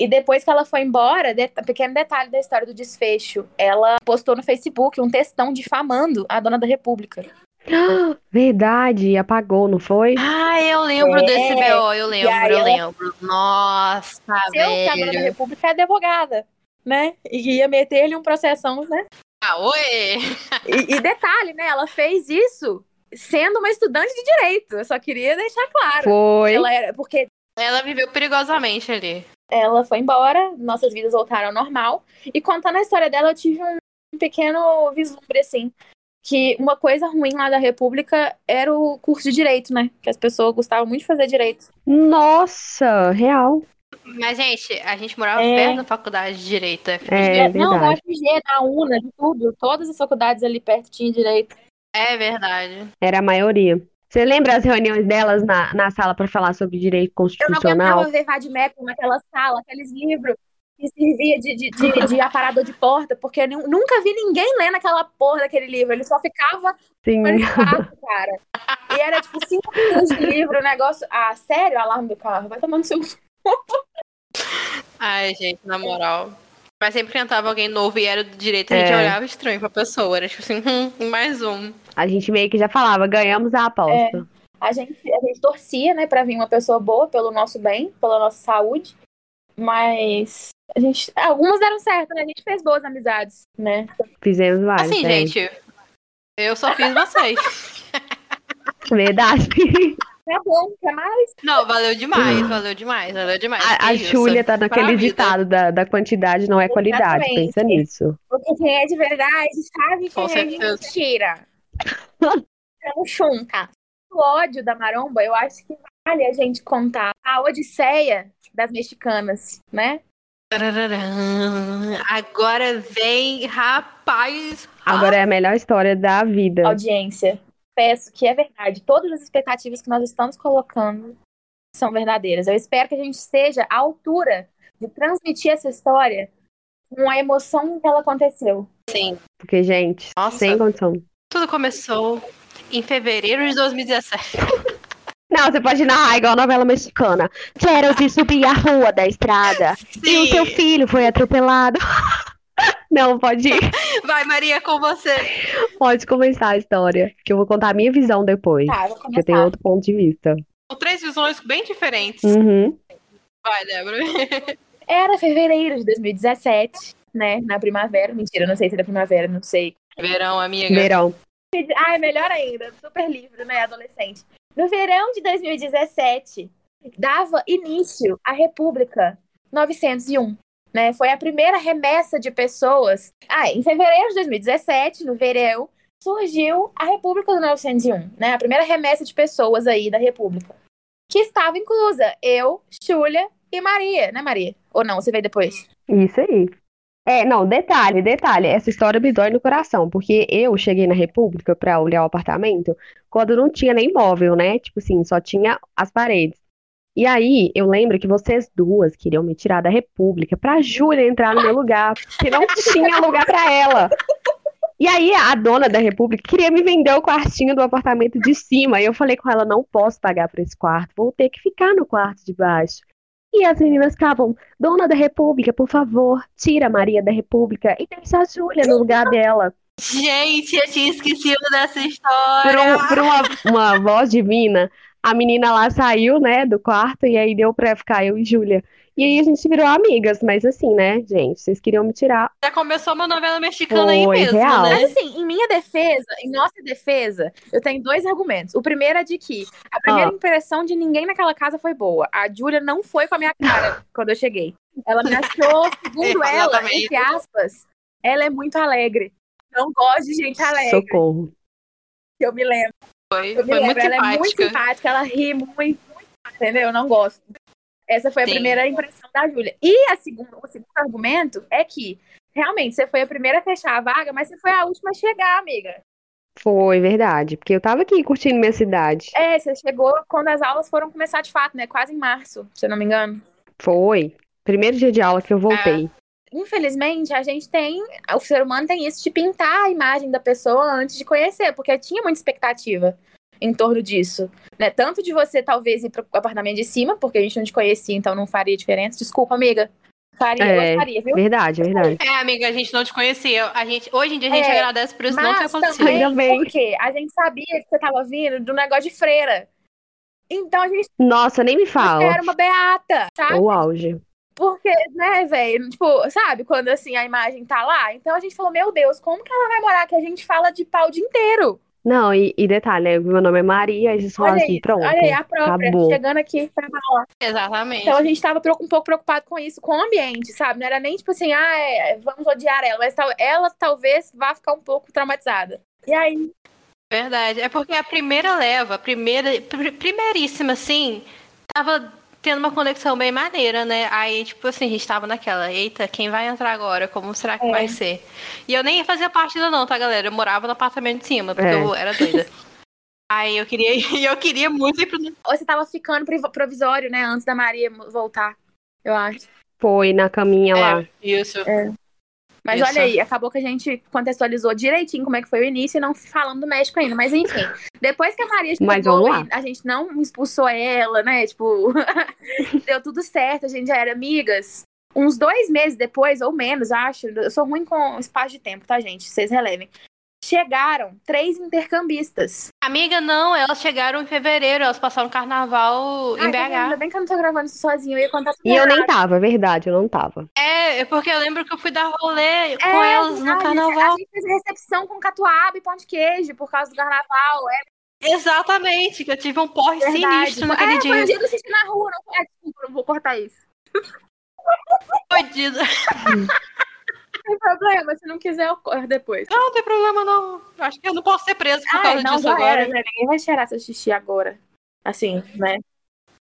E depois que ela foi embora, de- pequeno detalhe da história do desfecho, ela postou no Facebook um textão difamando a dona da República. Verdade, apagou, não foi? Ah, eu lembro É, desse BO, eu lembro, aí eu lembro. Nossa, Se eu, que a dona da velho. República é advogada, né? E ia meter-lhe um processão, né? Ah, oi! E, e detalhe, né? Ela fez isso sendo uma estudante de direito. Eu só queria deixar claro. Foi. Ela era, porque Ela viveu perigosamente ali. Ela foi embora, nossas vidas voltaram ao normal. E contando a história dela, eu tive um pequeno vislumbre, assim. Que uma coisa ruim lá da República era o curso de direito, né? Que as pessoas gostavam muito de fazer direito. Nossa, real. Mas, gente, a gente morava É. perto da faculdade de Direito. É Não, da. UFG, da UNA, de tudo. Todas as faculdades ali perto tinham direito. É verdade. Era a maioria. Você lembra as reuniões delas na, na sala para falar sobre direito Eu não constitucional? aguentava ver Vadimecum naquela sala, aqueles livros que servia de, de, de, de aparador de porta, porque eu nu- nunca vi ninguém lendo aquela porra daquele livro. Ele só ficava Sim. no espaço, cara. E era tipo cinco minutos de livro, o negócio. Ah, sério? Alarme do carro. Vai tomando seu. Ai, gente, na moral. Mas sempre que entrava alguém novo e era do direito, a gente É. olhava estranho pra pessoa. Era tipo assim, hum, mais um. A gente meio que já falava, ganhamos a aposta. A gente, a gente torcia, né, pra vir uma pessoa boa pelo nosso bem, pela nossa saúde. Mas a gente. Algumas deram certo, né? A gente fez boas amizades, né? Fizemos vários. Assim, é. gente, eu só fiz vocês. Verdade. Tá bom, quer mais? Não, valeu demais, valeu demais, valeu demais. A, a. Júlia tá naquele ditado da, da quantidade não é qualidade. Exatamente. Pensa nisso. Porque quem é de verdade sabe Com quem é de certeza. mentira. É um chunca. O ódio da maromba, eu acho que vale a gente contar a odisseia das mexicanas, né? Agora vem, rapaz. Agora é a melhor história da vida. Audiência. Peço que é verdade. Todas as expectativas que nós estamos colocando são verdadeiras. Eu espero que a gente esteja à altura de transmitir essa história com a emoção que ela aconteceu. Sim. Porque, gente, Nossa. sem condição. Tudo começou em fevereiro de 2017. Não, você pode narrar igual novela mexicana. Quero te subir a rua da estrada. E o seu filho foi atropelado. Não, pode ir. Vai, Maria, com você. Pode começar a história. Que eu vou contar a minha visão depois. Tá, eu vou Porque eu tenho começar. outro ponto de vista. São três visões bem diferentes. Uhum. Vai, Débora. Era fevereiro de 2017, né? Na primavera. Mentira, não sei se era primavera, não sei. Verão, amiga. Verão. Ah, é melhor ainda. Super livre, né? Adolescente. No verão de 2017, dava início à República 901. Né? Foi a primeira remessa de pessoas. Ah, em fevereiro de 2017, no verão, surgiu a República do 901, né? A primeira remessa de pessoas aí da República. Que estava inclusa eu, Júlia e Maria, né, Maria? Ou não, você veio depois? Isso aí. É, não, detalhe, detalhe. Essa história me dói no coração, porque eu cheguei na República pra olhar o apartamento quando não tinha nem móvel, né? Tipo assim, só tinha as paredes. E aí, eu lembro que vocês duas queriam me tirar da República pra Júlia entrar no meu lugar, porque não tinha lugar pra ela. E aí, a dona da República queria me vender o quartinho do apartamento de cima. E eu falei com ela: não posso pagar por esse quarto, vou ter que ficar no quarto de baixo. E as meninas ficavam: Dona da República, por favor, tira a Maria da República e deixa a Júlia no lugar dela. Gente, eu tinha esquecido dessa Por, história. um- por uma, uma voz divina, a menina lá saiu, né, do quarto e aí deu pra ficar eu e Júlia. E aí a gente virou amigas, mas assim, né, gente, vocês queriam me tirar. Já começou uma novela mexicana aí Foi, mesmo, real. né? Mas assim, em minha defesa, em nossa defesa, eu tenho dois argumentos. O primeiro é de que a primeira Ah. impressão de ninguém naquela casa foi boa. A Júlia não foi com a minha cara quando eu cheguei. Ela me achou, segundo É, ela, entre aspas, ela é muito alegre. Não gosto de gente alegre, Socorro. eu me lembro. Foi, Eu me foi lembro, muito ela é muito simpática. simpática, ela ri muito, muito, entendeu? Eu não gosto. Essa foi a Sim. primeira impressão da Júlia. E a segunda, o segundo argumento é que, realmente, você foi a primeira a fechar a vaga, mas você foi a última a chegar, amiga. Foi verdade, porque eu tava aqui curtindo minha cidade. É, você chegou quando as aulas foram começar de fato, né? Quase em março, se eu não me engano. Foi. Primeiro dia de aula que eu voltei. Infelizmente, a gente tem. O ser humano tem isso de pintar a imagem da pessoa antes de conhecer, porque tinha muita expectativa em torno disso. Né? Tanto de você, talvez, ir pro apartamento de cima, porque a gente não te conhecia, então não faria diferença. Desculpa, amiga. Faria, É, eu faria, viu? Verdade, verdade. É, amiga, a gente não te conhecia. A gente, hoje em dia a gente É, agradece por isso não ter acontecido. também, Ainda bem. porque a gente sabia que você tava vindo do negócio de freira. Então a gente Nossa, nem me fala. era uma beata, sabe? O auge. Porque, né, velho, tipo, sabe, quando assim a imagem tá lá? Então a gente falou, meu Deus, como que ela vai morar que a gente fala de pau o dia inteiro? Não, e, e detalhe, né? Meu nome é Maria, aí vocês falam Olha assim, aí, pronto. olha aí, a própria, acabou. chegando aqui pra falar. Exatamente. Então a gente tava um pouco preocupado com isso, com o ambiente, sabe? Não era nem tipo assim, ah, é, vamos odiar ela, mas tal, ela talvez vá ficar um pouco traumatizada. E aí, Verdade. É porque a primeira leva, a primeira, pr- primeiríssima, assim, tava tendo uma conexão bem maneira, né? Aí, tipo assim, a gente tava naquela, eita, quem vai entrar agora? Como será que É. vai ser? E eu nem fazia parte ainda não, tá, galera? Eu morava no apartamento de cima, porque É. eu era doida. Aí eu queria, e eu queria muito ir pro ou você tava ficando provisório, né, antes da Maria voltar, eu acho. Foi na caminha lá. É, isso. Mas Isso. olha aí, acabou que a gente contextualizou direitinho como é que foi o início e não falando do México ainda. Mas enfim, depois que a Maria chegou a gente não expulsou ela, né? Tipo, deu tudo certo, a gente já era amigas. Uns dois meses depois, ou menos, acho. Eu sou ruim com espaço de tempo, tá, gente? Vocês relevem. Chegaram três intercambistas. Amiga, não, elas chegaram em fevereiro, elas passaram carnaval em Ai, Ainda BH. bem que eu não tô gravando isso sozinho, eu ia contar tudo E eu nem tava, é verdade, eu não tava. É, é porque eu lembro que eu fui dar rolê com É, elas no verdade, carnaval. A gente fez recepção com catuaba e pão de queijo por causa do carnaval. É Exatamente, que eu tive um porre verdade. sinistro naquele é, foi dia. o dia do xixi na rua. Não... É, desculpa, não vou cortar isso. Fodido. Não tem problema, se não quiser eu corto depois. Não, não tem problema, não. Acho que eu não posso ser preso por Ai, causa não, disso agora. era, né? Ninguém vai cheirar seu xixi agora. Assim, né?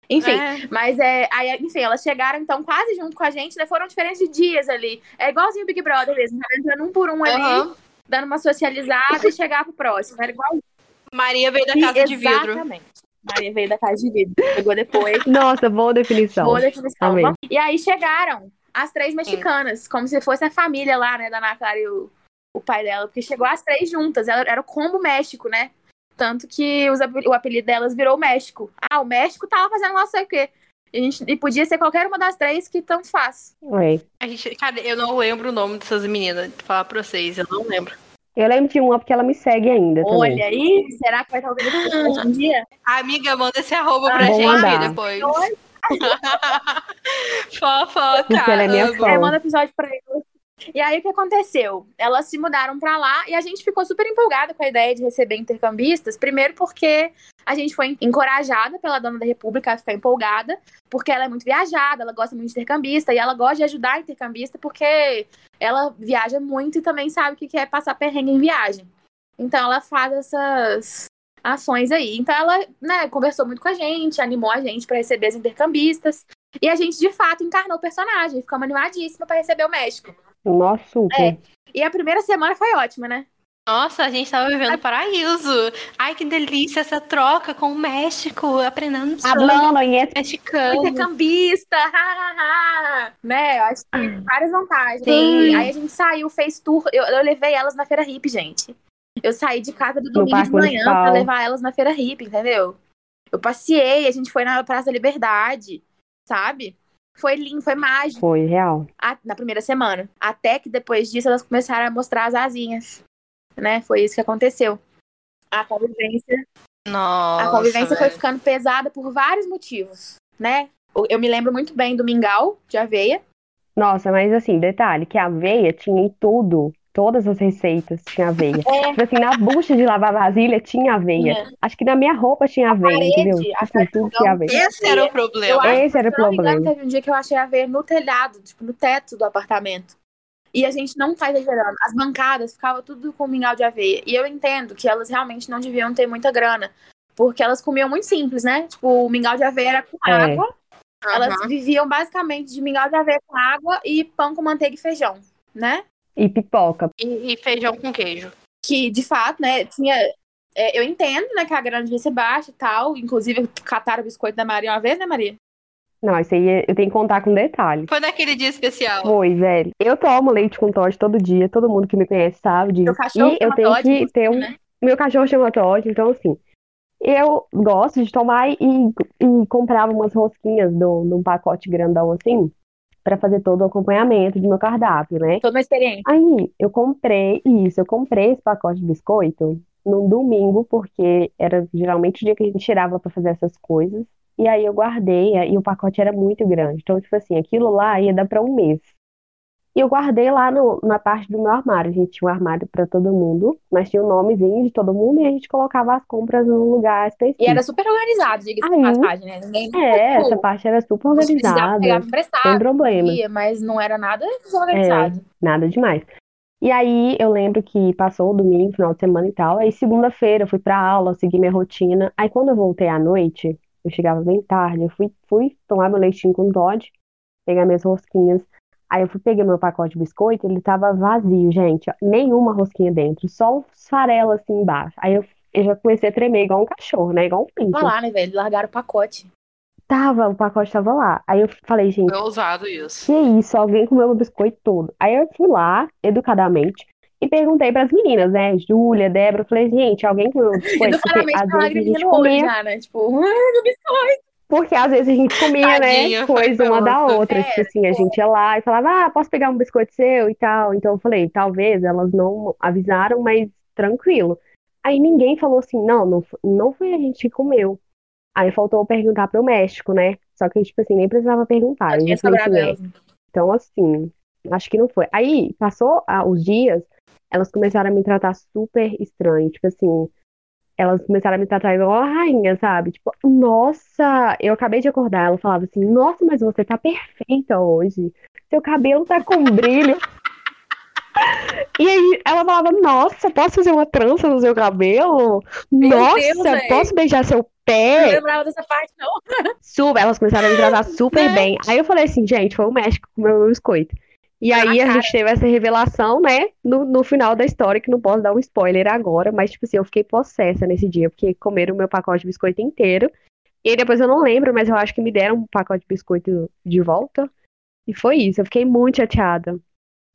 Enfim, É. mas é. Aí, enfim, elas chegaram então quase junto com a gente, né? Foram diferentes de dias ali. É igualzinho o Big Brother mesmo, tá entrando um por um ali, Aham. dando uma socializada e chegar pro próximo. Era igual Maria veio da casa de vidro. Exatamente. Maria veio da casa de vidro. Chegou depois. Nossa, boa definição. Boa definição. Vamos- E aí chegaram as três mexicanas, como se fosse a família lá, né, da Clara e o, o pai dela, porque chegou as três juntas, ela, era o combo México, né? Tanto que os o apelido delas virou México. Ah, o México tava fazendo não sei o quê. E, a gente- e podia ser qualquer uma das três que tanto faz. É. A gente, cara, eu não lembro o nome dessas meninas, vou falar pra vocês, eu não lembro. Eu lembro de uma porque ela me segue ainda também. Olha aí, será que vai estar ouvindo um dia? Amiga, manda esse arroba pra Ah, vou gente mandar. depois. Oi? Fofoca. Porque ela é minha fã. É, manda episódio pra eles. E aí o que aconteceu? Elas se mudaram pra lá e a gente ficou super empolgada com a ideia de receber intercambistas. Primeiro porque a gente foi encorajada pela dona da República a ficar empolgada, porque ela é muito viajada, ela gosta muito de intercambista e ela gosta de ajudar intercambista porque ela viaja muito e também sabe o que que é passar perrengue em viagem. Então ela faz essas ações aí. Então ela, né, conversou muito com a gente, animou a gente pra receber as intercambistas. E a gente, de fato, encarnou o personagem. Ficamos animadíssima pra receber o México. Nossa, super. É. E a primeira semana foi ótima, né? Nossa, a gente tava vivendo paraíso. Ai, que delícia essa troca com o México, aprendendo Hablando em mexicano. Intercambista, ha, ha, ha. né? Eu acho que tem várias vantagens. Sim. Aí a gente saiu, fez tour. Eu, eu levei elas na feira hippie, gente. Eu saí de casa do domingo de manhã Municipal. pra levar elas na feira hippie, entendeu? Eu passei, a gente foi na Praça da Liberdade, sabe? Foi lindo, foi mágico. Foi, real. a- na primeira semana. Até que depois disso elas começaram a mostrar as asinhas. Né? Foi isso que aconteceu. A convivência, Nossa. a convivência foi velho. ficando pesada por vários motivos, né? Eu- Eu me lembro muito bem do mingau de aveia. Nossa, mas assim, detalhe, que a aveia tinha em tudo. Todas as receitas tinha aveia. É. Tipo assim, na bucha de lavar vasilha tinha aveia. Tinha. Acho que na minha roupa tinha aveia, parede, entendeu? a Tipo assim, parede tudo tinha aveia. Esse era o Eu problema. acho Esse era o eu me engano, problema. teve um dia que eu achei aveia no telhado, tipo, no teto do apartamento. E a gente não tá exagerando. As bancadas ficavam tudo com mingau de aveia. E eu entendo que elas realmente não deviam ter muita grana. Porque elas comiam muito simples, né? Tipo, o mingau de aveia era com É. água. Elas viviam basicamente de mingau de aveia com água e pão com manteiga e feijão, né? E pipoca. E, e feijão com queijo. Que, de fato, né, tinha... é, eu entendo, né, que a grana devia ser baixa e tal. Inclusive, cataram o biscoito da Maria uma vez, né, Maria? Não, isso aí eu tenho que contar com detalhe. Foi naquele dia especial. Foi, velho. Eu tomo leite com Todd todo dia, todo mundo que me conhece sabe disso. Meu cachorro E eu chama tenho Todd, que ter um. né? Meu cachorro chama Todd, então assim. Eu gosto de tomar e, e comprava umas rosquinhas do, num pacote grandão assim, pra fazer todo o acompanhamento do meu cardápio, né? Toda uma experiência. Aí, eu comprei isso, eu comprei esse pacote de biscoito num domingo, porque era geralmente o dia que a gente tirava pra fazer essas coisas. E aí eu guardei, e o pacote era muito grande. Então, tipo assim, aquilo lá ia dar pra um mês. E eu guardei lá no- na parte do meu armário. A gente tinha um armário pra todo mundo, mas tinha o nomezinho de todo mundo e a gente colocava as compras num lugar específico. E era super organizado, diga-se de passagem, né? Ninguém É, tipo, essa parte era super organizada, sem problema. ia, mas não era nada desorganizado. Nada demais. E aí eu lembro que passou o domingo, final de semana e tal. Aí segunda-feira eu fui pra aula, segui minha rotina. Aí quando eu voltei à noite, eu chegava bem tarde, eu fui, fui tomar meu leitinho com Todd, pegar minhas rosquinhas. Aí eu fui pegar meu pacote de biscoito, ele tava vazio, gente. Nenhuma rosquinha dentro, só os farelos assim embaixo. Aí eu, eu já comecei a tremer igual um cachorro, né? Igual um pinto. Vai lá, né, velho? Largaram o pacote. Tava, o pacote tava lá. Aí eu falei, gente, Foi ousado isso. que isso? Alguém comeu meu biscoito todo. Aí eu fui lá, educadamente, e perguntei pras meninas, né? Júlia, Débora, eu falei, gente, alguém comeu meu biscoito? Porque Educadamente às com a vezes a gente comia, já, né? Tipo, ai, meu biscoito. Porque às vezes a gente comia, né? Tadinha, foi Coisa uma da outra. É, Tipo assim, a gente ia lá e falava, ah, posso pegar um biscoito seu e tal. Então eu falei, talvez elas não avisaram, mas tranquilo. Aí ninguém falou assim, não, não, não foi a gente que comeu. Aí faltou perguntar pro México, né? Só que, tipo assim, nem precisava perguntar. Já falei sobrado assim, é, então, assim, acho que não foi. Aí, passou ah, os dias, elas começaram a me tratar super estranho. Tipo assim, elas começaram a me tratar igual a rainha, sabe? Tipo, nossa, eu acabei de acordar. Ela falava assim, nossa, mas você tá perfeita hoje. Seu cabelo tá com brilho. E aí ela falava, nossa, posso fazer uma trança no seu cabelo? Meu Nossa, Deus, posso beijar seu Eu não pé? lembrava dessa parte, não. Super, elas começaram a me tratar super bem. Aí eu falei assim, gente, foi o México que comeu meu biscoito. E aí a cara. gente teve essa revelação, né, no, no final da história, que não posso dar um spoiler agora, mas, tipo assim, eu fiquei possessa nesse dia, porque comeram o meu pacote de biscoito inteiro. E aí depois eu não lembro, mas eu acho que me deram um pacote de biscoito de volta. E foi isso, eu fiquei muito chateada.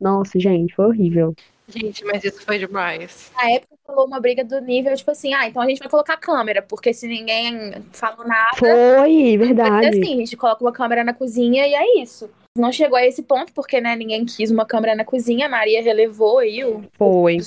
Nossa, gente, foi horrível. Gente, mas isso foi demais. Na época falou uma briga do nível, tipo assim, ah, então a gente vai colocar câmera, porque se ninguém falou nada, Foi, verdade. assim, a gente coloca uma câmera na cozinha e é isso. Não chegou a esse ponto, porque, né, ninguém quis uma câmera na cozinha, a Maria relevou aí o Foi.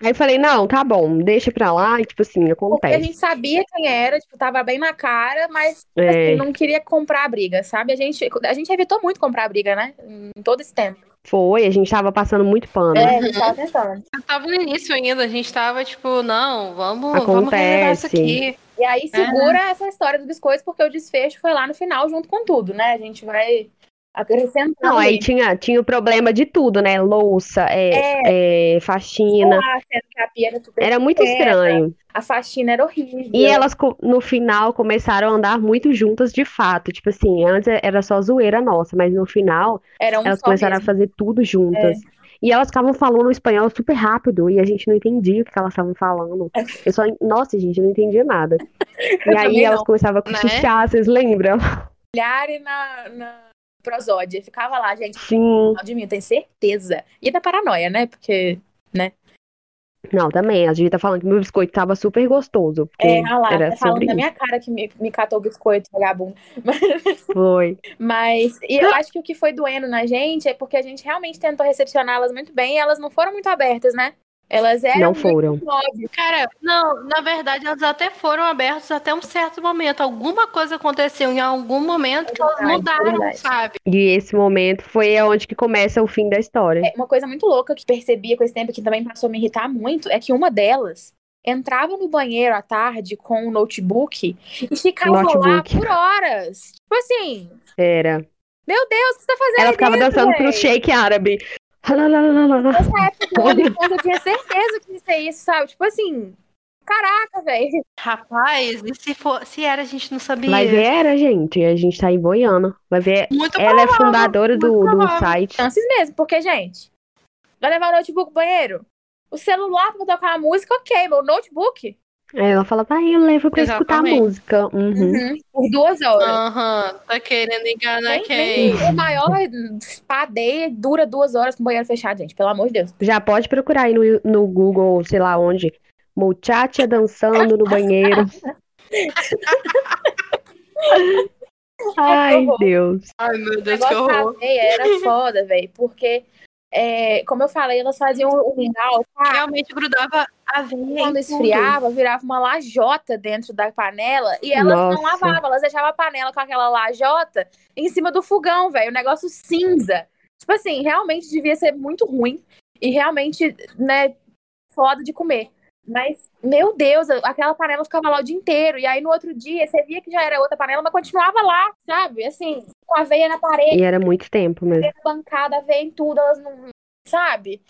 Aí eu falei, não, tá bom, deixa pra lá, e tipo assim, Porque a acontece. gente sabia quem era, tipo, tava bem na cara, mas É. assim, não queria comprar a briga, sabe? A gente, a gente evitou muito comprar a briga, né? Em todo esse tempo. Foi, a gente tava passando muito pano. É, a gente tava tentando. Eu tava no início ainda, a gente tava tipo, não, vamos, vamos relevar isso Acontece. aqui. E aí segura essa história do biscoito, porque o desfecho foi lá no final, junto com tudo, né? A gente vai acrescentando. Não, aí tinha, tinha o problema de tudo, né? Louça, é, é, faxina. Ah, sendo que a pia era muito estranho. A faxina era horrível. E elas, no final, começaram a andar muito juntas de fato. Tipo assim, antes era só zoeira nossa, mas no final, um elas começaram a mesmo. fazer tudo juntas. E elas ficavam falando espanhol super rápido e a gente não entendia o que elas estavam falando. Eu só, nossa, gente, eu não entendia nada. E aí elas não. começavam a Né? cochichar, vocês lembram? Olharem na, na prosódia. Ficava lá, gente. Sim. De mim, eu tenho certeza. E da paranoia, né? Porque. Não, também, a gente tá falando que meu biscoito tava super gostoso. É, olha lá, era tá falando na minha cara que me, me catou o biscoito, vagabundo. Foi. Mas e eu acho que o que foi doendo na gente é porque a gente realmente tentou recepcioná-las muito bem e elas não foram muito abertas, né? Elas eram Não muito foram. óbvias. Cara, não, na verdade elas até foram abertas até um certo momento. Alguma coisa aconteceu em algum momento que elas é mudaram, verdade. sabe? E esse momento foi onde que começa o fim da história. É, Uma coisa muito louca que percebia com esse tempo, que também passou a me irritar muito, é que uma delas entrava no banheiro à tarde com o notebook e ficava lá Notebook. por horas. Tipo assim, Era. meu Deus, o que você tá fazendo Ela ficava dentro, dançando pro véi? shake árabe. Nessa época do OnlyFans eu tinha certeza que isso é isso, sabe? Tipo assim, caraca, velho. Rapaz, e se, for, se era, a gente não sabia. Vai ver, era, gente. A gente tá em Goiânia. Vai ver. Muito Ela é provável, fundadora do, do site. Chances mesmo, porque, gente, vai levar o notebook pro banheiro? O celular pra tocar uma música, ok, mas o notebook? Aí ela fala, vai, eu levo pra escutar Exatamente. música. Uhum. Uhum. Por duas horas. Aham, tá querendo enganar quem? o maior padeia dura duas horas com o banheiro fechado, gente. Pelo amor de Deus. Já pode procurar aí no, no Google, sei lá onde. Muchacha dançando no banheiro. Ai, horror. Deus. Ai, meu Deus, que horror. era foda, velho. Porque, é, como eu falei, elas faziam o mingau, tá? Realmente grudava a veia. Quando esfriava, virava uma lajota dentro da panela e elas não Nossa. lavavam, elas deixavam a panela com aquela lajota em cima do fogão, velho. O negócio cinza. Tipo assim, realmente devia ser muito ruim e realmente, né, foda de comer. Mas, meu Deus, aquela panela ficava lá o dia inteiro. E aí no outro dia você via que já era outra panela, mas continuava lá, sabe? Assim, com a veia na parede, E era muito tempo mesmo. na bancada, a veia em tudo, elas não. Sabe?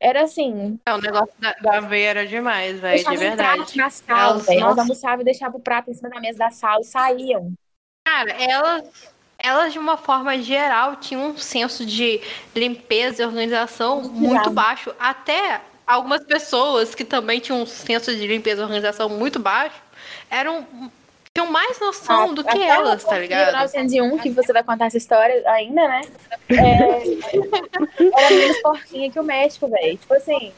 Era assim, É, o negócio da, da veia era demais, velho, de um verdade. na sala, Elas-. Elas almoçavam e deixavam o prato em cima da mesa da sala e saíam. Cara, elas, elas de uma forma geral tinham um senso de limpeza e organização muito baixo. Até algumas pessoas que também tinham um senso de limpeza e organização muito baixo eram tinham mais noção do que elas, tá ligado? 1901, que você vai contar essa história ainda, né? É, era menos porquinha que o México, velho. Tipo assim,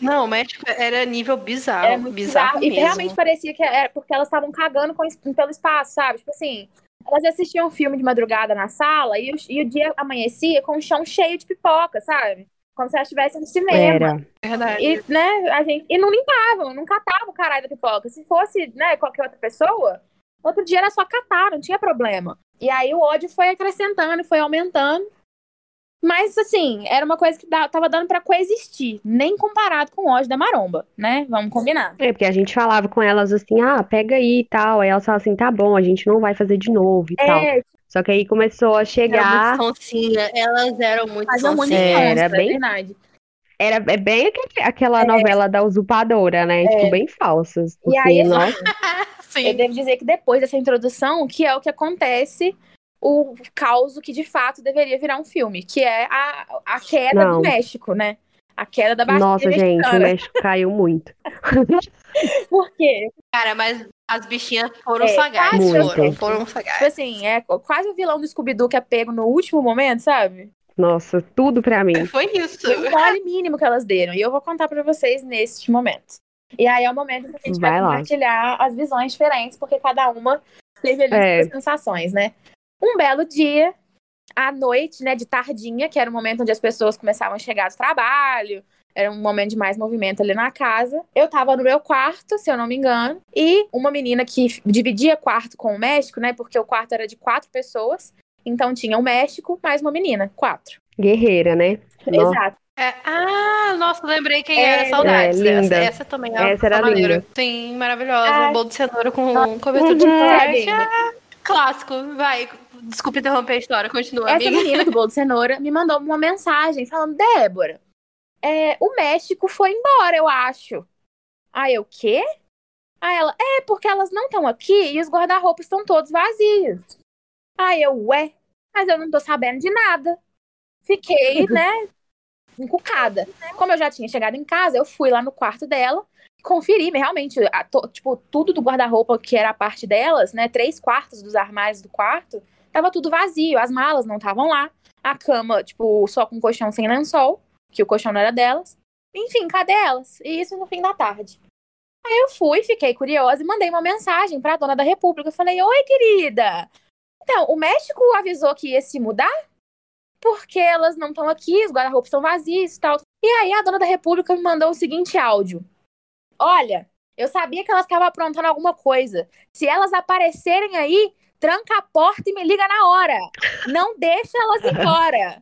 Não, o México era nível bizarro, era muito bizarro, bizarro. E realmente parecia que era porque elas estavam cagando com, pelo espaço, sabe? Tipo assim, elas assistiam um filme de madrugada na sala e e o dia amanhecia com o chão cheio de pipoca, sabe? Como se elas estivessem no cinema. Era. Verdade. E, né, a gente, e não limpavam, não catavam o caralho da pipoca. Se fosse, né, qualquer outra pessoa, outro dia era só catar, não tinha problema. E aí o ódio foi acrescentando foi aumentando. Mas, assim, era uma coisa que dá- tava dando pra coexistir, nem comparado com o ódio da maromba, né? Vamos combinar. É, porque a gente falava com elas assim, ah, pega aí e tal. Aí elas falavam assim, tá bom, a gente não vai fazer de novo e tal. É, Só que aí começou a Era chegar. muito sonsinha, elas eram muito faziam muito sonsinhas. É, era era bem- verdade. Era é bem aquele- aquela novela da usurpadora, né? Tipo, bem falsas. É. E aí, nossa, Sim. Eu devo dizer que depois dessa introdução, que é o que acontece, o caos que de fato deveria virar um filme, que é a, a queda Não. do México, né? A queda da Baixada nossa, gente, o. México caiu muito. Por quê? Cara, mas as bichinhas foram É, sagazes. muito. Foram, foram Tipo sagazes. assim, é quase o vilão do Scooby-Doo que é pego no último momento, sabe? Nossa, tudo pra mim. Foi isso. Foi o mole mínimo que elas deram. E eu vou contar pra vocês neste momento. E aí é o momento que a gente vai, Vai compartilhar as visões diferentes, porque cada uma teve ali É. suas sensações, né? Um belo dia, à noite, né, de tardinha, que era o momento onde as pessoas começavam a chegar do trabalho, era um momento de mais movimento ali na casa. Eu tava no meu quarto, se eu não me engano, e uma menina que dividia quarto com o México, né, porque o quarto era de quatro pessoas, então tinha o México mais uma menina, quatro. Guerreira, né? Nossa, Exato. É, ah, nossa, lembrei quem É, era. Saudades. é, linda. Essa, essa também era Essa era maneira. linda. Sim, maravilhosa. Ai. Bolo de cenoura com cobertura de Uhum. chocolate. Sabe? Ah, clássico. Vai. Desculpa interromper a história. Continua, Essa amiga. menina do bolo de cenoura me mandou uma mensagem falando: Débora, é, o México foi embora, eu acho. Aí eu, quê? Aí ela, é, porque elas não estão aqui e os guarda-roupas estão todos vazios. Aí eu, ué, mas eu não tô sabendo de nada. Fiquei, né, encucada. Como eu já tinha chegado em casa, eu fui lá no quarto dela, conferi, realmente, a to- tipo, tudo do guarda-roupa que era a parte delas, né, três quartos dos armários do quarto, tava tudo vazio, as malas não estavam lá, a cama, tipo, só com colchão sem lençol, que o colchão não era delas. Enfim, cadê elas? E isso no fim da tarde. Aí eu fui, fiquei curiosa e mandei uma mensagem pra dona da República. Eu falei: Oi, querida. Então, o México avisou que ia se mudar porque elas não estão aqui, os guarda-roupas estão vazios e tal. E aí a dona da República me mandou o seguinte áudio: Olha, eu sabia que elas estavam aprontando alguma coisa. Se elas aparecerem aí, tranca a porta e me liga na hora. Não deixa elas embora.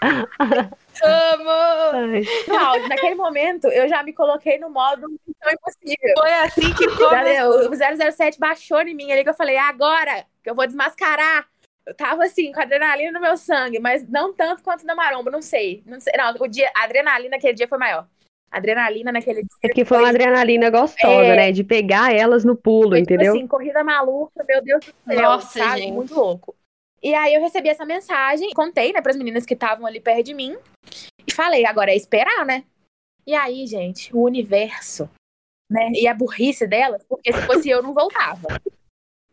Amo! Ai, No áudio, naquele momento, eu já me coloquei no modo missão impossível. Foi assim que começou. o 007 baixou em mim ali que eu falei, agora que eu vou desmascarar. Eu tava assim, com adrenalina no meu sangue, mas não tanto quanto na maromba, não sei. Não, sei, não o dia, a adrenalina naquele dia foi maior. Adrenalina naquele dia. é porque foi uma adrenalina gostosa, É. né? De pegar elas no pulo, Foi, tipo entendeu? assim, corrida maluca, meu Deus do céu, Nossa, sabe? gente. Muito louco. E aí eu recebi essa mensagem, contei, né, pras meninas que estavam ali perto de mim, e falei, agora é esperar, né? E aí, gente, o universo né? E a burrice delas, porque se fosse eu, não voltava,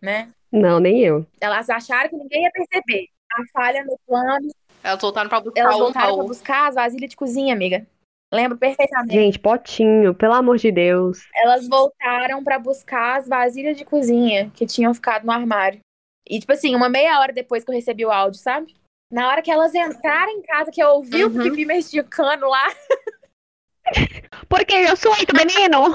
né? Não, nem eu. Elas acharam que ninguém ia perceber. A falha no plano. Elas voltaram pra buscar Elas voltaram pra buscar as vasilhas de cozinha, amiga. Lembro perfeitamente. Gente, potinho, pelo amor de Deus. Elas voltaram pra buscar as vasilhas de cozinha que tinham ficado no armário. E, tipo assim, uma meia hora depois que eu recebi o áudio, sabe? Na hora que elas entraram em casa, que eu ouvi Uhum. o pipi mexicano lá, Porque eu sou oito, menino.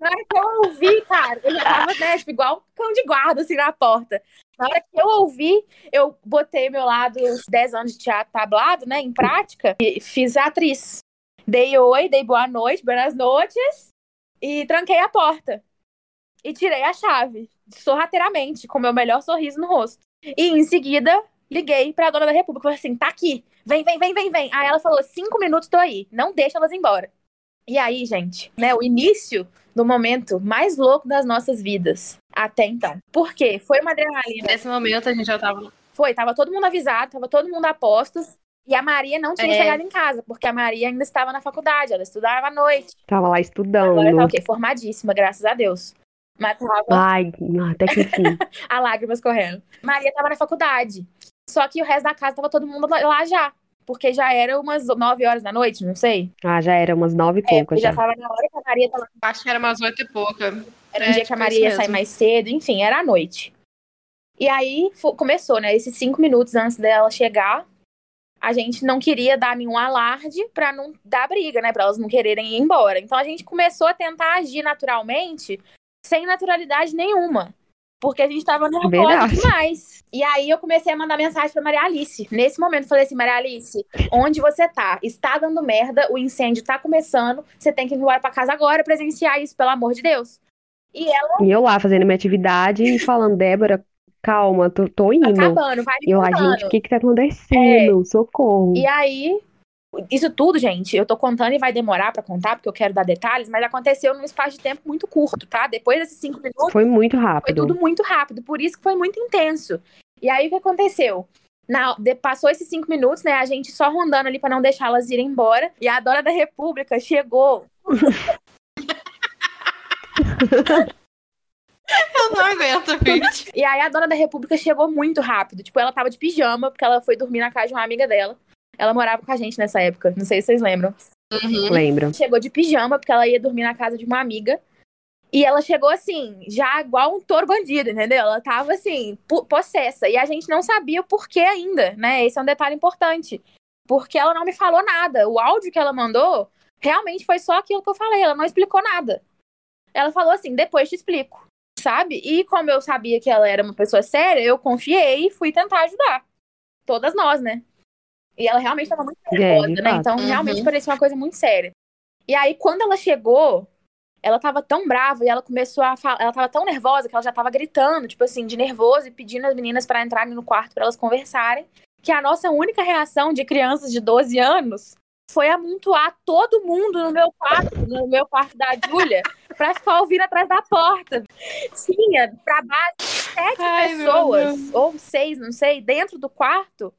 na hora que eu ouvi, cara, eu já tava, né, tipo, igual um cão de guarda, assim, na porta. Na hora que eu ouvi, eu botei meu lado, os 10 anos de teatro tablado, né, em prática, e fiz a atriz. Dei oi, dei boa noite, buenas noites, e tranquei a porta. E tirei a chave, sorrateiramente, com meu melhor sorriso no rosto. E em seguida, liguei pra dona da República, falei assim, tá aqui, vem, vem, vem, vem, vem. Aí ela falou, cinco minutos, tô aí, não deixa elas embora. E aí, gente, né, o início do momento mais louco das nossas vidas até então. Por quê? Foi uma adrenalina. Nesse momento a gente já tava. Foi, tava todo mundo avisado, tava todo mundo a postos. E a Maria não tinha É. chegado em casa, porque a Maria ainda estava na faculdade, ela estudava à noite. Tava lá Agora tá estudando. o quê? Formadíssima, graças a Deus. Mas tava Ai, até que enfim. a lágrimas correndo. Maria tava na faculdade. Só que o resto da casa tava todo mundo lá- já. Porque já era umas nove horas da noite, não sei. Ah, já era umas nove e É, já já. tava na hora que a Maria tava Acho que era umas oito e pouca. Era um É, dia que tipo a Maria ia sair mesmo. mais cedo, enfim, era à noite. E aí começou, né? Esses cinco minutos antes dela chegar, a gente não queria dar nenhum alarde pra não dar briga, né? Pra elas não quererem ir embora. Então a gente começou a tentar agir naturalmente, sem naturalidade nenhuma. Porque a gente tava nervosa Verdade. demais. E aí eu comecei a mandar mensagem pra Maria Alice. Nesse momento, eu falei assim: Maria Alice, onde você tá? Está dando merda, o incêndio tá começando, você tem que ir embora pra casa agora presenciar isso, pelo amor de Deus. E ela E eu lá fazendo minha atividade e falando, Débora, calma, tô, tô indo. acabando, vai me Eu contando. gente, o que que tá acontecendo? Socorro. E aí, isso tudo, gente, eu tô contando e vai demorar pra contar, porque eu quero dar detalhes, mas aconteceu num espaço de tempo muito curto, tá? Depois desses cinco minutos, Foi muito foi rápido. tudo muito rápido, por isso que foi muito intenso. E aí, o que aconteceu? Na- de- passou esses cinco minutos, né? A gente só rondando ali pra não deixá-las irem embora. E a dona da República chegou. Eu não aguento, gente. E aí, a dona da República chegou muito rápido. Tipo, ela tava de pijama, porque ela foi dormir na casa de uma amiga dela. Ela morava com a gente nessa época. Não sei se vocês lembram. Uhum. Lembro. chegou de pijama, porque ela ia dormir na casa de uma amiga. E ela chegou assim, já igual um touro bandido, entendeu? Ela tava assim, po- possessa. E a gente não sabia o porquê ainda, né? Esse é um detalhe importante. Porque ela não me falou nada. O áudio que ela mandou realmente foi só aquilo que eu falei. Ela não explicou nada. Ela falou assim: depois te explico, sabe? E como eu sabia que ela era uma pessoa séria, eu confiei e fui tentar ajudar. Todas nós, né? E ela realmente tava muito É, nervosa, de né? Então Uhum. realmente parecia uma coisa muito séria. E aí, quando ela chegou, ela tava tão brava e ela começou a falar. Ela tava tão nervosa que ela já tava gritando, tipo assim, de nervoso e pedindo as meninas pra entrarem no quarto pra elas conversarem. Que a nossa única reação de crianças de 12 anos foi amontoar todo mundo no meu quarto, no meu quarto da Júlia, pra ficar ouvindo atrás da porta. Tinha pra base sete Ai, pessoas, ou seis, não sei, dentro do quarto.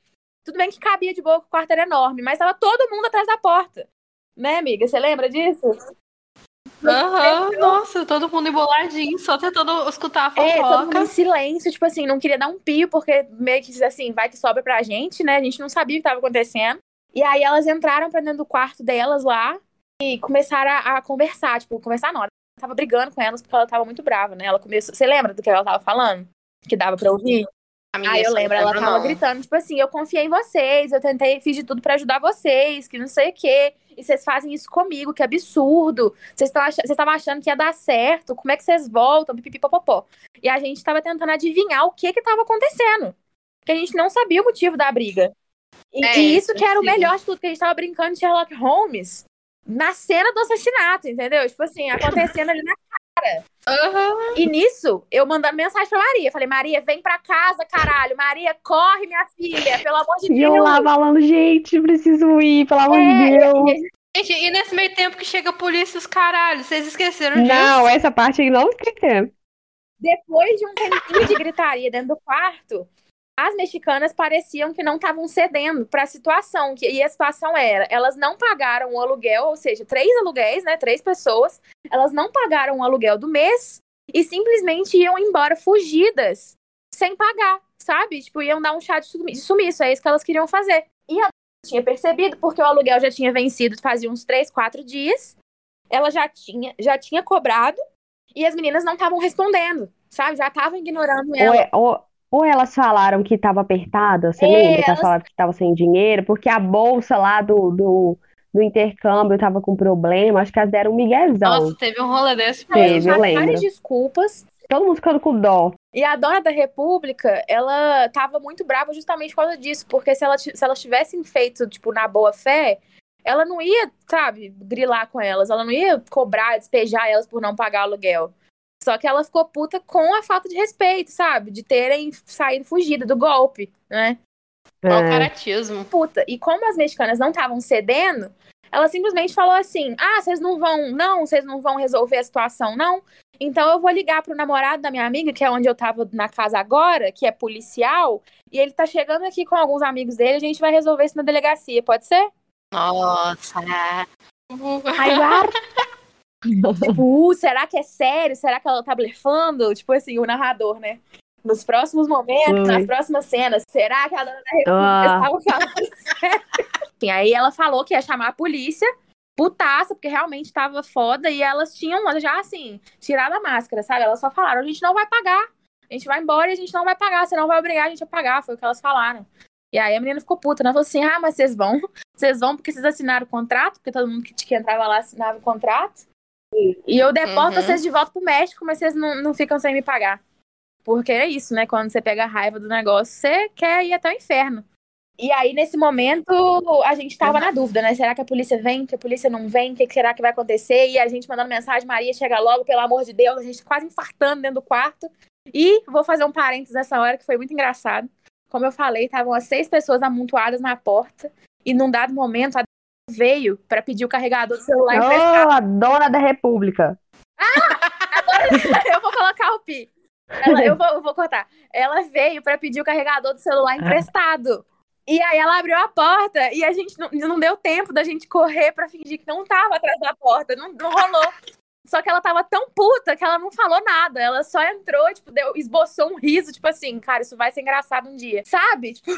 Tudo bem que cabia de boa, que o quarto era enorme, mas tava todo mundo atrás da porta. Né, amiga? Você lembra disso? Aham, nossa, todo mundo emboladinho, só tentando escutar a É, todo mundo fofoca. em silêncio, tipo assim, não queria dar um pio, porque meio que assim, vai que sobra pra gente, né? A gente não sabia o que tava acontecendo. E aí elas entraram pra dentro do quarto delas lá e começaram a, a conversar, tipo, conversar não. Tava brigando com elas porque ela tava muito brava, né? Ela começou. Você lembra do que ela tava falando? Que dava pra ouvir? Aí eu lembro, ela tava não. gritando, tipo assim, eu confiei em vocês, eu tentei, fiz de tudo pra ajudar vocês, que não sei o quê. E vocês fazem isso comigo, que absurdo. Vocês tão ach- estavam achando que ia dar certo, como é que vocês voltam, pipipipopopó. E a gente tava tentando adivinhar o que que tava acontecendo. Porque a gente não sabia o motivo da briga. E, É, e isso que era o melhor de tudo, que a gente tava brincando de Sherlock Holmes na cena do assassinato, entendeu? Tipo assim, acontecendo ali na Aham. e nisso, eu mandando mensagem pra Maria. Falei, Maria, vem pra casa, caralho. Maria, corre, minha filha, pelo amor de E eu Deus. lá falando, gente, preciso ir, pelo amor de É, Deus. Gente, e nesse meio tempo que chega a polícia, os caralhos, vocês esqueceram disso? Não, essa parte aí não esquecemos. Depois de um tempinho de gritaria dentro do quarto, as mexicanas pareciam que não estavam cedendo pra situação. Que, e a situação era, elas não pagaram o aluguel, ou seja, três aluguéis, né? Três pessoas. elas não pagaram o aluguel do mês e simplesmente iam embora fugidas, sem pagar, sabe? Tipo, iam dar um chá de sumiço, é isso que elas queriam fazer. E a tinha percebido, porque o aluguel já tinha vencido fazia uns 3, 4 dias. Ela já tinha, já tinha cobrado e as meninas não estavam respondendo, sabe? Já estavam ignorando ela. Ou, é, ou, ou, elas falaram que estava apertada, você é, lembra que elas falaram que estava sem dinheiro, porque a bolsa lá do, do, do intercâmbio estava com problema, acho que elas deram um miguezão. Nossa, teve um rolê desse. Teve, eu lembro. várias desculpas. Todo mundo ficando com dó. E a dona da República, ela tava muito brava justamente por causa disso, porque se, ela, se elas tivessem feito, tipo, na boa fé, ela não ia, sabe, grilar com elas, ela não ia cobrar, despejar elas por não pagar aluguel. Só que ela ficou puta com a falta de respeito, sabe? De terem saído fugida do golpe, né? É. O caratismo. Puta. E como as mexicanas não estavam cedendo, ela simplesmente falou assim: Ah, vocês não vão, não, vocês não vão resolver a situação, não. Então eu vou ligar pro namorado da minha amiga, que é onde eu tava na casa agora, que é policial, e ele tá chegando aqui com alguns amigos dele, a gente vai resolver isso na delegacia, pode ser? Nossa. Aí tipo, uh, será que é sério? Será que ela tá blefando? Tipo assim, o narrador, né? Nos próximos momentos, nas próximas cenas, será que a dona da República ah. estava falando sério? Enfim, aí ela falou que ia chamar a polícia, putaça, porque realmente tava foda, e elas tinham já, assim, tirado a máscara, sabe? Elas só falaram, a gente não vai pagar, a gente vai embora e a gente não vai pagar, você não vai obrigar a gente a pagar, foi o que elas falaram. E aí a menina ficou puta, né? Falou assim, ah, mas vocês vão, vocês vão porque vocês assinaram o contrato, porque todo mundo que, que entrava lá assinava o contrato. E eu deporto uhum. vocês de volta pro México, mas vocês não, não ficam sem me pagar. Porque é isso, né? Quando você pega a raiva do negócio, você quer ir até o inferno. E aí, nesse momento, a gente tava na dúvida, né? Será que a polícia vem? Que a polícia não vem? O que será que vai acontecer? E a gente mandando mensagem, Maria, chega logo, pelo amor de Deus, a gente quase infartando dentro do quarto. E vou fazer um parênteses nessa hora, que foi muito engraçado. Como eu falei, estavam as seis pessoas amontoadas na porta. E num dado momento, a veio para pedir o carregador do celular oh, a dona da república. Ah, dona... eu vou colocar o pi. Ela, eu, vou, eu vou cortar. Ela veio para pedir o carregador do celular emprestado. E aí ela abriu a porta e a gente não, não deu tempo da gente correr para fingir que não tava atrás da porta. Não, não rolou. Só que ela tava tão puta que ela não falou nada. Ela só entrou, tipo, deu, esboçou um riso, tipo assim, cara, isso vai ser engraçado um dia. Sabe? Tipo.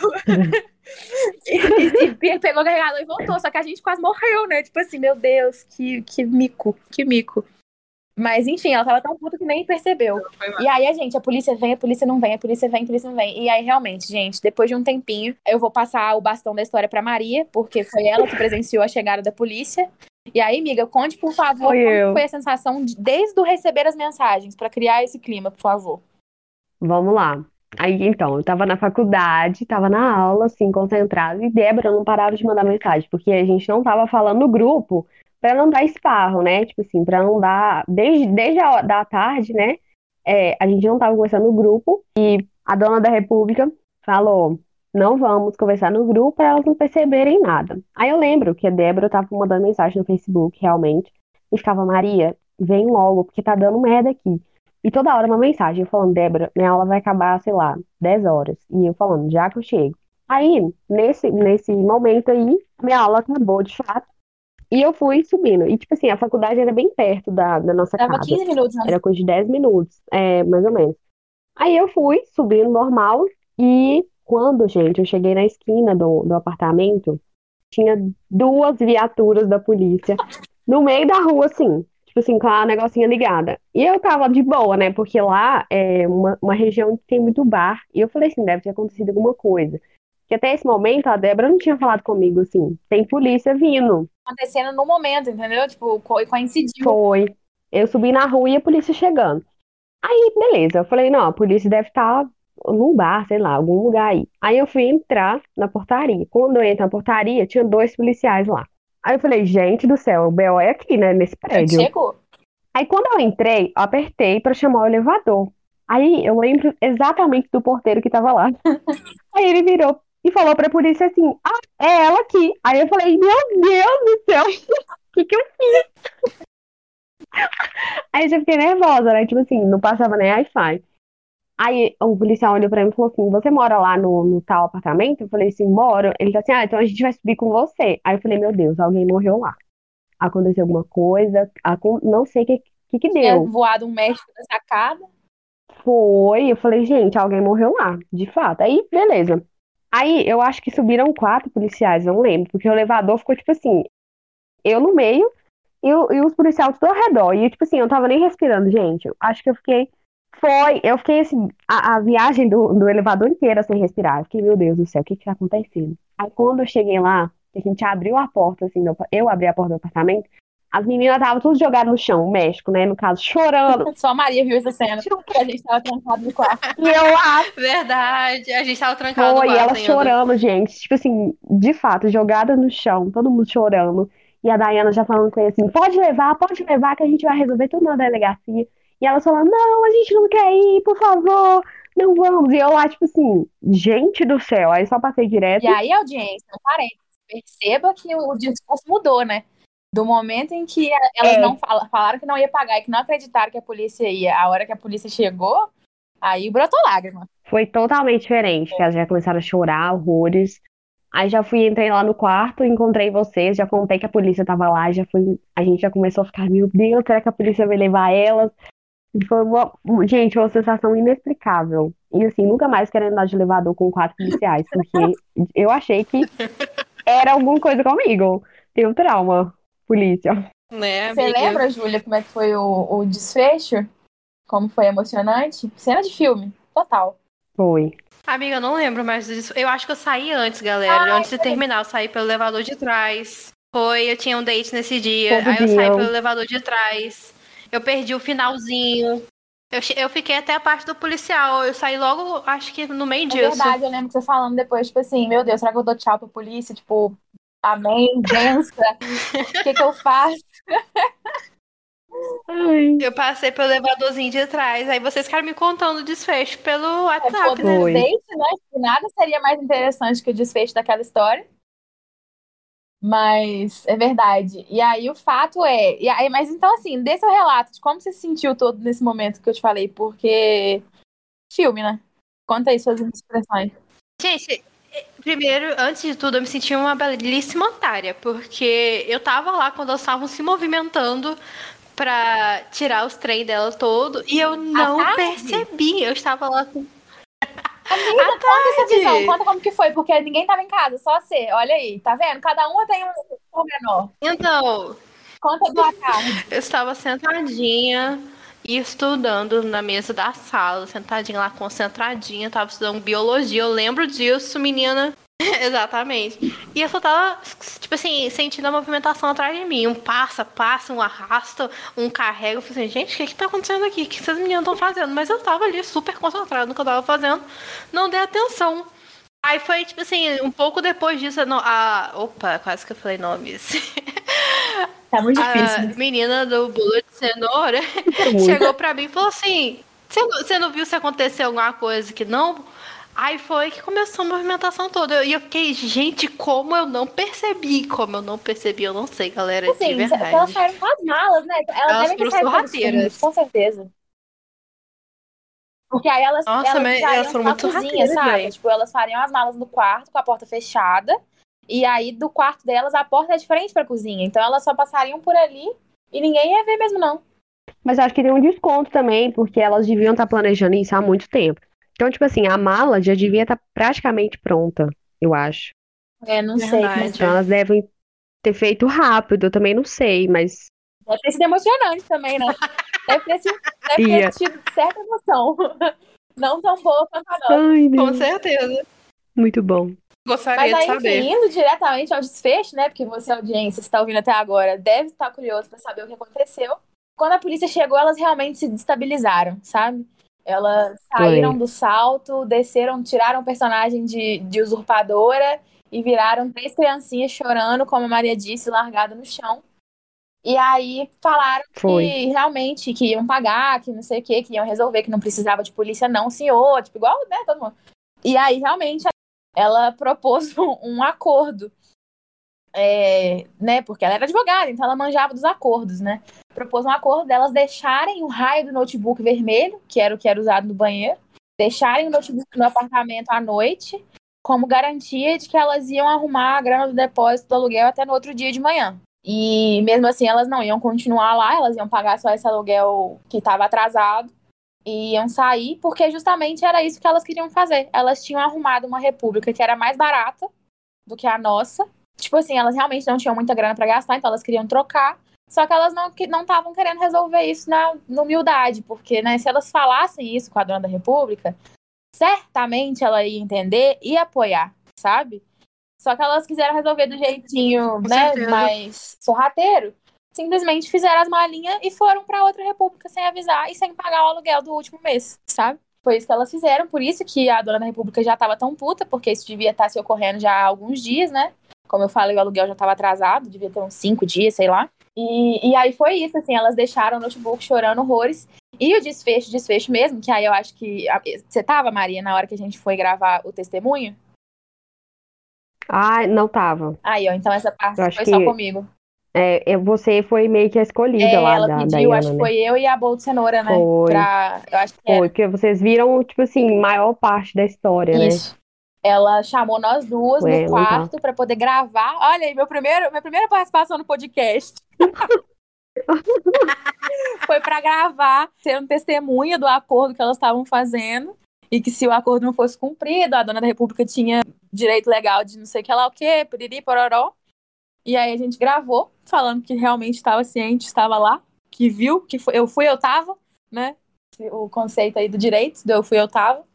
e, e, e, pegou o carregador e voltou. Só que a gente quase morreu, né? Tipo assim, meu Deus, que, que mico, que mico. Mas enfim, ela tava tão puta que nem percebeu. E aí a gente, a polícia vem, a polícia não vem, a polícia vem, a polícia não vem. E aí realmente, gente, depois de um tempinho, eu vou passar o bastão da história para Maria, porque foi ela que presenciou a chegada da polícia. E aí, amiga, conte, por favor, foi como eu. foi a sensação de, desde o receber as mensagens, para criar esse clima, por favor. Vamos lá. Aí, então, eu tava na faculdade, tava na aula, assim, concentrada, e Débora não parava de mandar mensagem, porque a gente não tava falando no grupo, para não dar esparro, né? Tipo assim, para não dar. Desde, desde a da tarde, né? É, a gente não tava conversando no grupo e a dona da República falou: não vamos conversar no grupo para elas não perceberem nada. Aí eu lembro que a Débora tava mandando mensagem no Facebook, realmente, e ficava: Maria, vem logo, porque tá dando merda aqui. E toda hora uma mensagem falando: Débora, minha aula vai acabar, sei lá, 10 horas. E eu falando: já que eu chego. Aí, nesse, nesse momento aí, minha aula acabou de fato. E eu fui subindo. E, tipo assim, a faculdade era bem perto da, da nossa Tava casa. 15 minutos, né? Era coisa de 10 minutos, é, mais ou menos. Aí eu fui subindo normal. E quando, gente, eu cheguei na esquina do, do apartamento, tinha duas viaturas da polícia no meio da rua, assim. Tipo assim, com a negocinha ligada. E eu tava de boa, né? Porque lá é uma, uma região que tem muito bar. E eu falei assim, deve ter acontecido alguma coisa. Que até esse momento a Débora não tinha falado comigo assim, tem polícia vindo. Acontecendo no momento, entendeu? Tipo, coincidiu. Foi. Eu subi na rua e a polícia chegando. Aí, beleza, eu falei, não, a polícia deve estar tá num bar, sei lá, algum lugar aí. Aí eu fui entrar na portaria. Quando eu entro na portaria, tinha dois policiais lá. Aí eu falei, gente do céu, o BO é aqui, né, nesse prédio. Chegou. Aí quando eu entrei, eu apertei para chamar o elevador. Aí eu lembro exatamente do porteiro que tava lá. Aí ele virou e falou pra polícia assim: Ah, é ela aqui. Aí eu falei: Meu Deus do céu, o que, que eu fiz? Aí eu já fiquei nervosa, né? Tipo assim, não passava nem Wi-Fi. Aí o policial olhou pra mim e falou assim: Você mora lá no, no tal apartamento? Eu falei assim: Moro. Ele disse assim: Ah, então a gente vai subir com você. Aí eu falei: Meu Deus, alguém morreu lá. aconteceu alguma coisa, acon- não sei o que, que que Tinha deu. voado um médico da sacada. Foi, eu falei, gente, alguém morreu lá, de fato. Aí, beleza. Aí, eu acho que subiram quatro policiais, não lembro, porque o elevador ficou tipo assim, eu no meio e, e os policiais tudo ao redor. E, tipo assim, eu não tava nem respirando, gente. Eu acho que eu fiquei. Foi, eu fiquei assim, a, a viagem do, do elevador inteira sem respirar. Eu fiquei, meu Deus do céu, o que que tá acontecendo? Aí, quando eu cheguei lá, que a gente abriu a porta, assim, do- eu abri a porta do apartamento, as meninas estavam todas jogadas no chão, o México, né, no caso, chorando. Só a Maria viu essa cena. Que a gente tava trancado no quarto. E eu lá Verdade, a gente tava trancado Foi, no e ela quarto ainda. chorando, gente. Tipo assim, de fato, jogada no chão, todo mundo chorando. E a Dayana já falando com ele assim: pode levar, pode levar, que a gente vai resolver tudo na delegacia. E ela falando: não, a gente não quer ir, por favor, não vamos. E eu lá, tipo assim, gente do céu. Aí só passei direto. E aí, audiência, parênteses, perceba que o discurso mudou, né? Do momento em que elas É. não fala- falaram que não ia pagar e que não acreditaram que a polícia ia, a hora que a polícia chegou, aí brotou lágrima. Foi totalmente diferente, que elas já começaram a chorar, horrores. Aí já fui, entrei lá no quarto, encontrei vocês, já contei que a polícia tava lá, já fui, a gente já começou a ficar, meu Deus, será que a polícia vai levar elas? Foi uma, gente, uma sensação inexplicável. E assim, nunca mais querendo andar de elevador com quatro policiais, porque eu achei que era alguma coisa comigo. Tenho trauma, polícia. Né, Você lembra, Júlia, como é que foi o, o desfecho? Como foi emocionante? Cena de filme, total. Foi. Amiga, eu não lembro mais disso. Eu acho que eu saí antes, galera. antes de terminar, eu saí pelo elevador de trás. Foi, eu tinha um date nesse dia. Todo aí eu saí dia. pelo elevador de trás. Eu perdi o finalzinho. Eu, eu fiquei até a parte do policial. Eu saí logo, acho que no meio É disso. verdade, eu lembro que você falando depois, tipo assim, meu Deus, será que eu dou tchau pra polícia? Tipo, amém, bença. O que que eu faço? Ai. Eu passei pelo elevadorzinho de trás. Aí vocês ficaram me contando o desfecho pelo É WhatsApp, foda né? date, né? Que nada seria mais interessante que o desfecho daquela história. Mas é verdade. E aí o fato é. E aí, mas então, assim, dê seu relato de como você se sentiu todo nesse momento que eu te falei, porque. Filme, né? Conta aí suas expressões. Gente, eh, primeiro, antes de tudo, eu me senti uma belíssima otária, porque eu tava lá quando elas estavam se movimentando pra tirar os trem dela todo e eu não percebi. Eu estava lá com. Amiga, À conta essa visão, conta como que foi, porque ninguém tava em casa, só você. Olha aí, tá vendo? Cada uma tem um pormenor. Então, Conta do tarde. eu estava sentadinha e estudando na mesa da sala, sentadinha lá, concentradinha, tava estudando biologia. Eu lembro disso, menina. Exatamente. E eu só tava, tipo assim, sentindo a movimentação atrás de mim. Um passa, passa, um arrasta, um carrega. Eu falei assim, gente, o que que tá acontecendo aqui? O que essas meninas estão fazendo? Mas eu tava ali super concentrada no que eu tava fazendo. Não dei atenção. Aí foi, tipo assim, um pouco depois disso, a, opa, quase que eu falei nomes. Tá muito A difícil. menina do bolo de cenoura chegou pra mim e falou assim: você não, você não viu se aconteceu alguma coisa que não? Aí foi que começou a movimentação toda. E eu fiquei, gente, como eu não percebi? Como eu não percebi, eu não sei, galera, de Assim, verdade. elas saíram com as malas, né? Elas, Elas devem ter sorrateiras. com certeza. Porque aí elas, Nossa, elas mas elas foram muito cozinha, sorrateiras, sabe? Tipo, elas fariam as malas no quarto com a porta fechada. E aí, do quarto delas, a porta é diferente pra cozinha. Então, elas só passariam por ali e ninguém ia ver mesmo, não. Mas acho que tem um desconto também, porque elas deviam estar planejando isso há muito tempo. Então, tipo assim, a mala já devia estar praticamente pronta, eu acho. É, não sei. Verdade. Então elas devem ter feito rápido, eu também não sei, mas deve ter sido emocionante também, né? Deve ter, sido, deve ter Ia. tido certa emoção. Não tão boa quanto a nossa. ai, Com Deus, certeza. muito bom. Gostaria Mas aí, de saber. enfim, indo diretamente ao desfecho, né? Porque você, audiência, está ouvindo até agora, deve estar curioso para saber o que aconteceu. Quando a polícia chegou, elas realmente se destabilizaram, sabe? Elas saíram do salto, desceram, tiraram o personagem de, de usurpadora e viraram três criancinhas chorando, como a Maria disse, largada no chão. E aí falaram Foi. que realmente que iam pagar, que não sei o que, que iam resolver, que não precisava de polícia, não, senhor, tipo, igual, né, todo mundo. E aí, realmente, ela propôs um, um acordo. É, né, porque ela era advogada, então ela manjava dos acordos, né? Propôs um acordo delas deixarem o raio do notebook vermelho, que era o que era usado no banheiro, deixarem o notebook no apartamento à noite, como garantia de que elas iam arrumar a grana do depósito do aluguel até no outro dia de manhã. E mesmo assim, elas não iam continuar lá, elas iam pagar só esse aluguel que estava atrasado e iam sair, porque justamente era isso que elas queriam fazer. Elas tinham arrumado uma república que era mais barata do que a nossa. Tipo assim, elas realmente não tinham muita grana para gastar, então elas queriam trocar. Só que elas não não estavam querendo resolver isso na, na humildade, porque né, se elas falassem isso com a dona da república, certamente ela ia entender e apoiar, sabe? Só que elas quiseram resolver do jeitinho, Com né, certeza. mais sorrateiro. Simplesmente fizeram as malinhas e foram pra outra república sem avisar e sem pagar o aluguel do último mês, sabe? Foi isso que elas fizeram, por isso que a dona da república já tava tão puta, porque isso devia estar se ocorrendo já há alguns dias, né? Como eu falei, o aluguel já tava atrasado, devia ter uns cinco dias, sei lá. E, e aí foi isso, assim, elas deixaram o notebook chorando horrores. E o desfecho, desfecho mesmo, que aí eu acho que. Você tava, Maria, na hora que a gente foi gravar o testemunho? Ah, não tava. Aí, ó, então essa parte foi que- só comigo. É, você foi meio que a escolhida É, lá ela da pediu, Diana, acho que né? foi eu e a Bolt Cenoura, né? Foi. Pra, eu acho que era Foi, porque vocês viram, tipo assim, maior parte da história, né? Ela chamou nós duas Ué, no quarto pra poder gravar. Olha aí, meu primeiro, minha primeira participação no podcast. Foi pra gravar, ser um testemunha do acordo que elas estavam fazendo. E que se o acordo não fosse cumprido, a dona da república tinha direito legal de não sei o que lá o quê, piriri, pororó. E aí a gente gravou, falando que realmente estava ciente, estava lá, que viu, que foi, eu fui, eu tava, né? O conceito aí do direito, do eu fui, eu tava.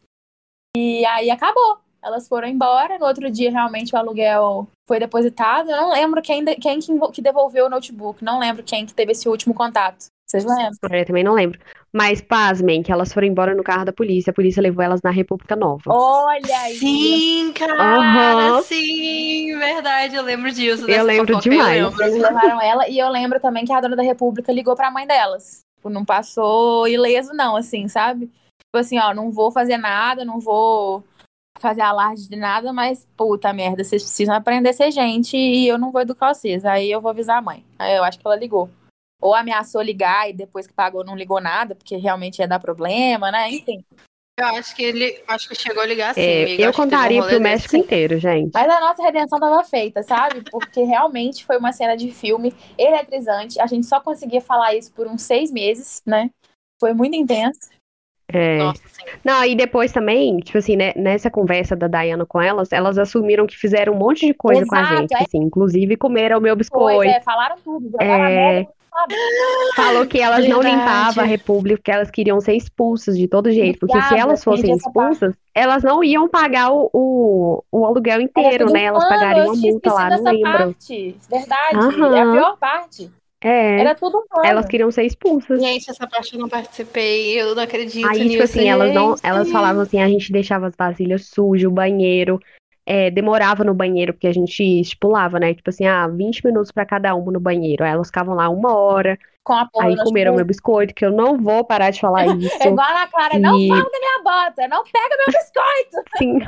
E aí acabou. Elas foram embora. No outro dia, realmente, o aluguel foi depositado. Eu não lembro quem, de- quem que devolveu o notebook. Não lembro quem que teve esse último contato. Vocês lembram? Eu também não lembro. Mas, pasmem, que elas foram embora no carro da polícia. A polícia levou elas na República Nova. Olha aí. Sim, cara, Aham. sim, verdade, eu lembro disso. Eu lembro fofoca demais. eu lembro. Eles levaram ela. E eu lembro também que a dona da república ligou pra mãe delas. Tipo, não passou ileso, não, assim, sabe? Tipo assim, ó, não vou fazer nada, não vou fazer alarde de nada, mas puta merda, vocês precisam aprender a ser gente e eu não vou educar vocês. Aí eu vou avisar a mãe. Aí eu acho que ela ligou. Ou ameaçou ligar e depois que pagou não ligou nada, porque realmente ia dar problema, né? Enfim. Eu acho que ele acho que chegou a ligar sim, É, amiga. eu Acho um contaria rolê pro México inteiro, gente. Mas a nossa redenção tava feita, sabe? Porque realmente foi uma cena de filme eletrizante. A gente só conseguia falar isso por uns seis meses, né? Foi muito intenso. É. Nossa. Não, e depois também, tipo assim, né, nessa conversa da Dayana com elas, elas assumiram que fizeram um monte de coisa com a Exato, gente, é. assim, inclusive comeram o meu Pois biscoito. é, falaram tudo. Jogaram É. sabe? Falou que elas não Verdade. limpavam a República, porque elas queriam ser expulsas de todo jeito. Porque se elas fossem expulsas, elas não iam pagar o, o, o aluguel inteiro, né? Elas pagariam uma multa lá, não lembro. parte. Verdade. Aham. É a pior parte. É, Era tudo um plano. elas queriam ser expulsas. Gente, essa parte eu não participei, eu não acredito Aí, nisso. tipo assim, elas não, gente. elas falavam assim, a gente deixava as vasilhas sujas, o banheiro, é, demorava no banheiro, porque a gente estipulava, né? Tipo assim, ah, 20 minutos pra cada uma no banheiro. Aí elas ficavam lá uma hora, Com a porra aí comeram meu biscoito, que eu não vou parar de falar isso. É igual na Clara, não E- fala da minha bota, não pega meu biscoito. Sim.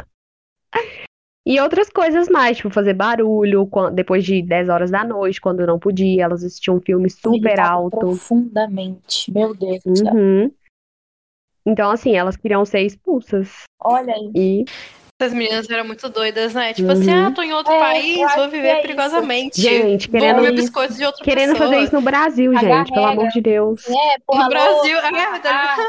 E outras coisas mais, tipo fazer barulho depois de 10 horas da noite, quando não podia. Elas assistiam um filme super alto. Profundamente. Meu Deus do céu. Uhum. Então, assim, elas queriam ser expulsas. Olha aí. E, Essas meninas eram muito doidas, né? Tipo assim, Uhum. ah, tô em outro É, país, vou viver é perigosamente. gente, Vou querendo, comer biscoitos de outra querendo pessoa. fazer isso no Brasil, gente, pelo amor de Deus. É, porra, No Brasil, louca. é verdade.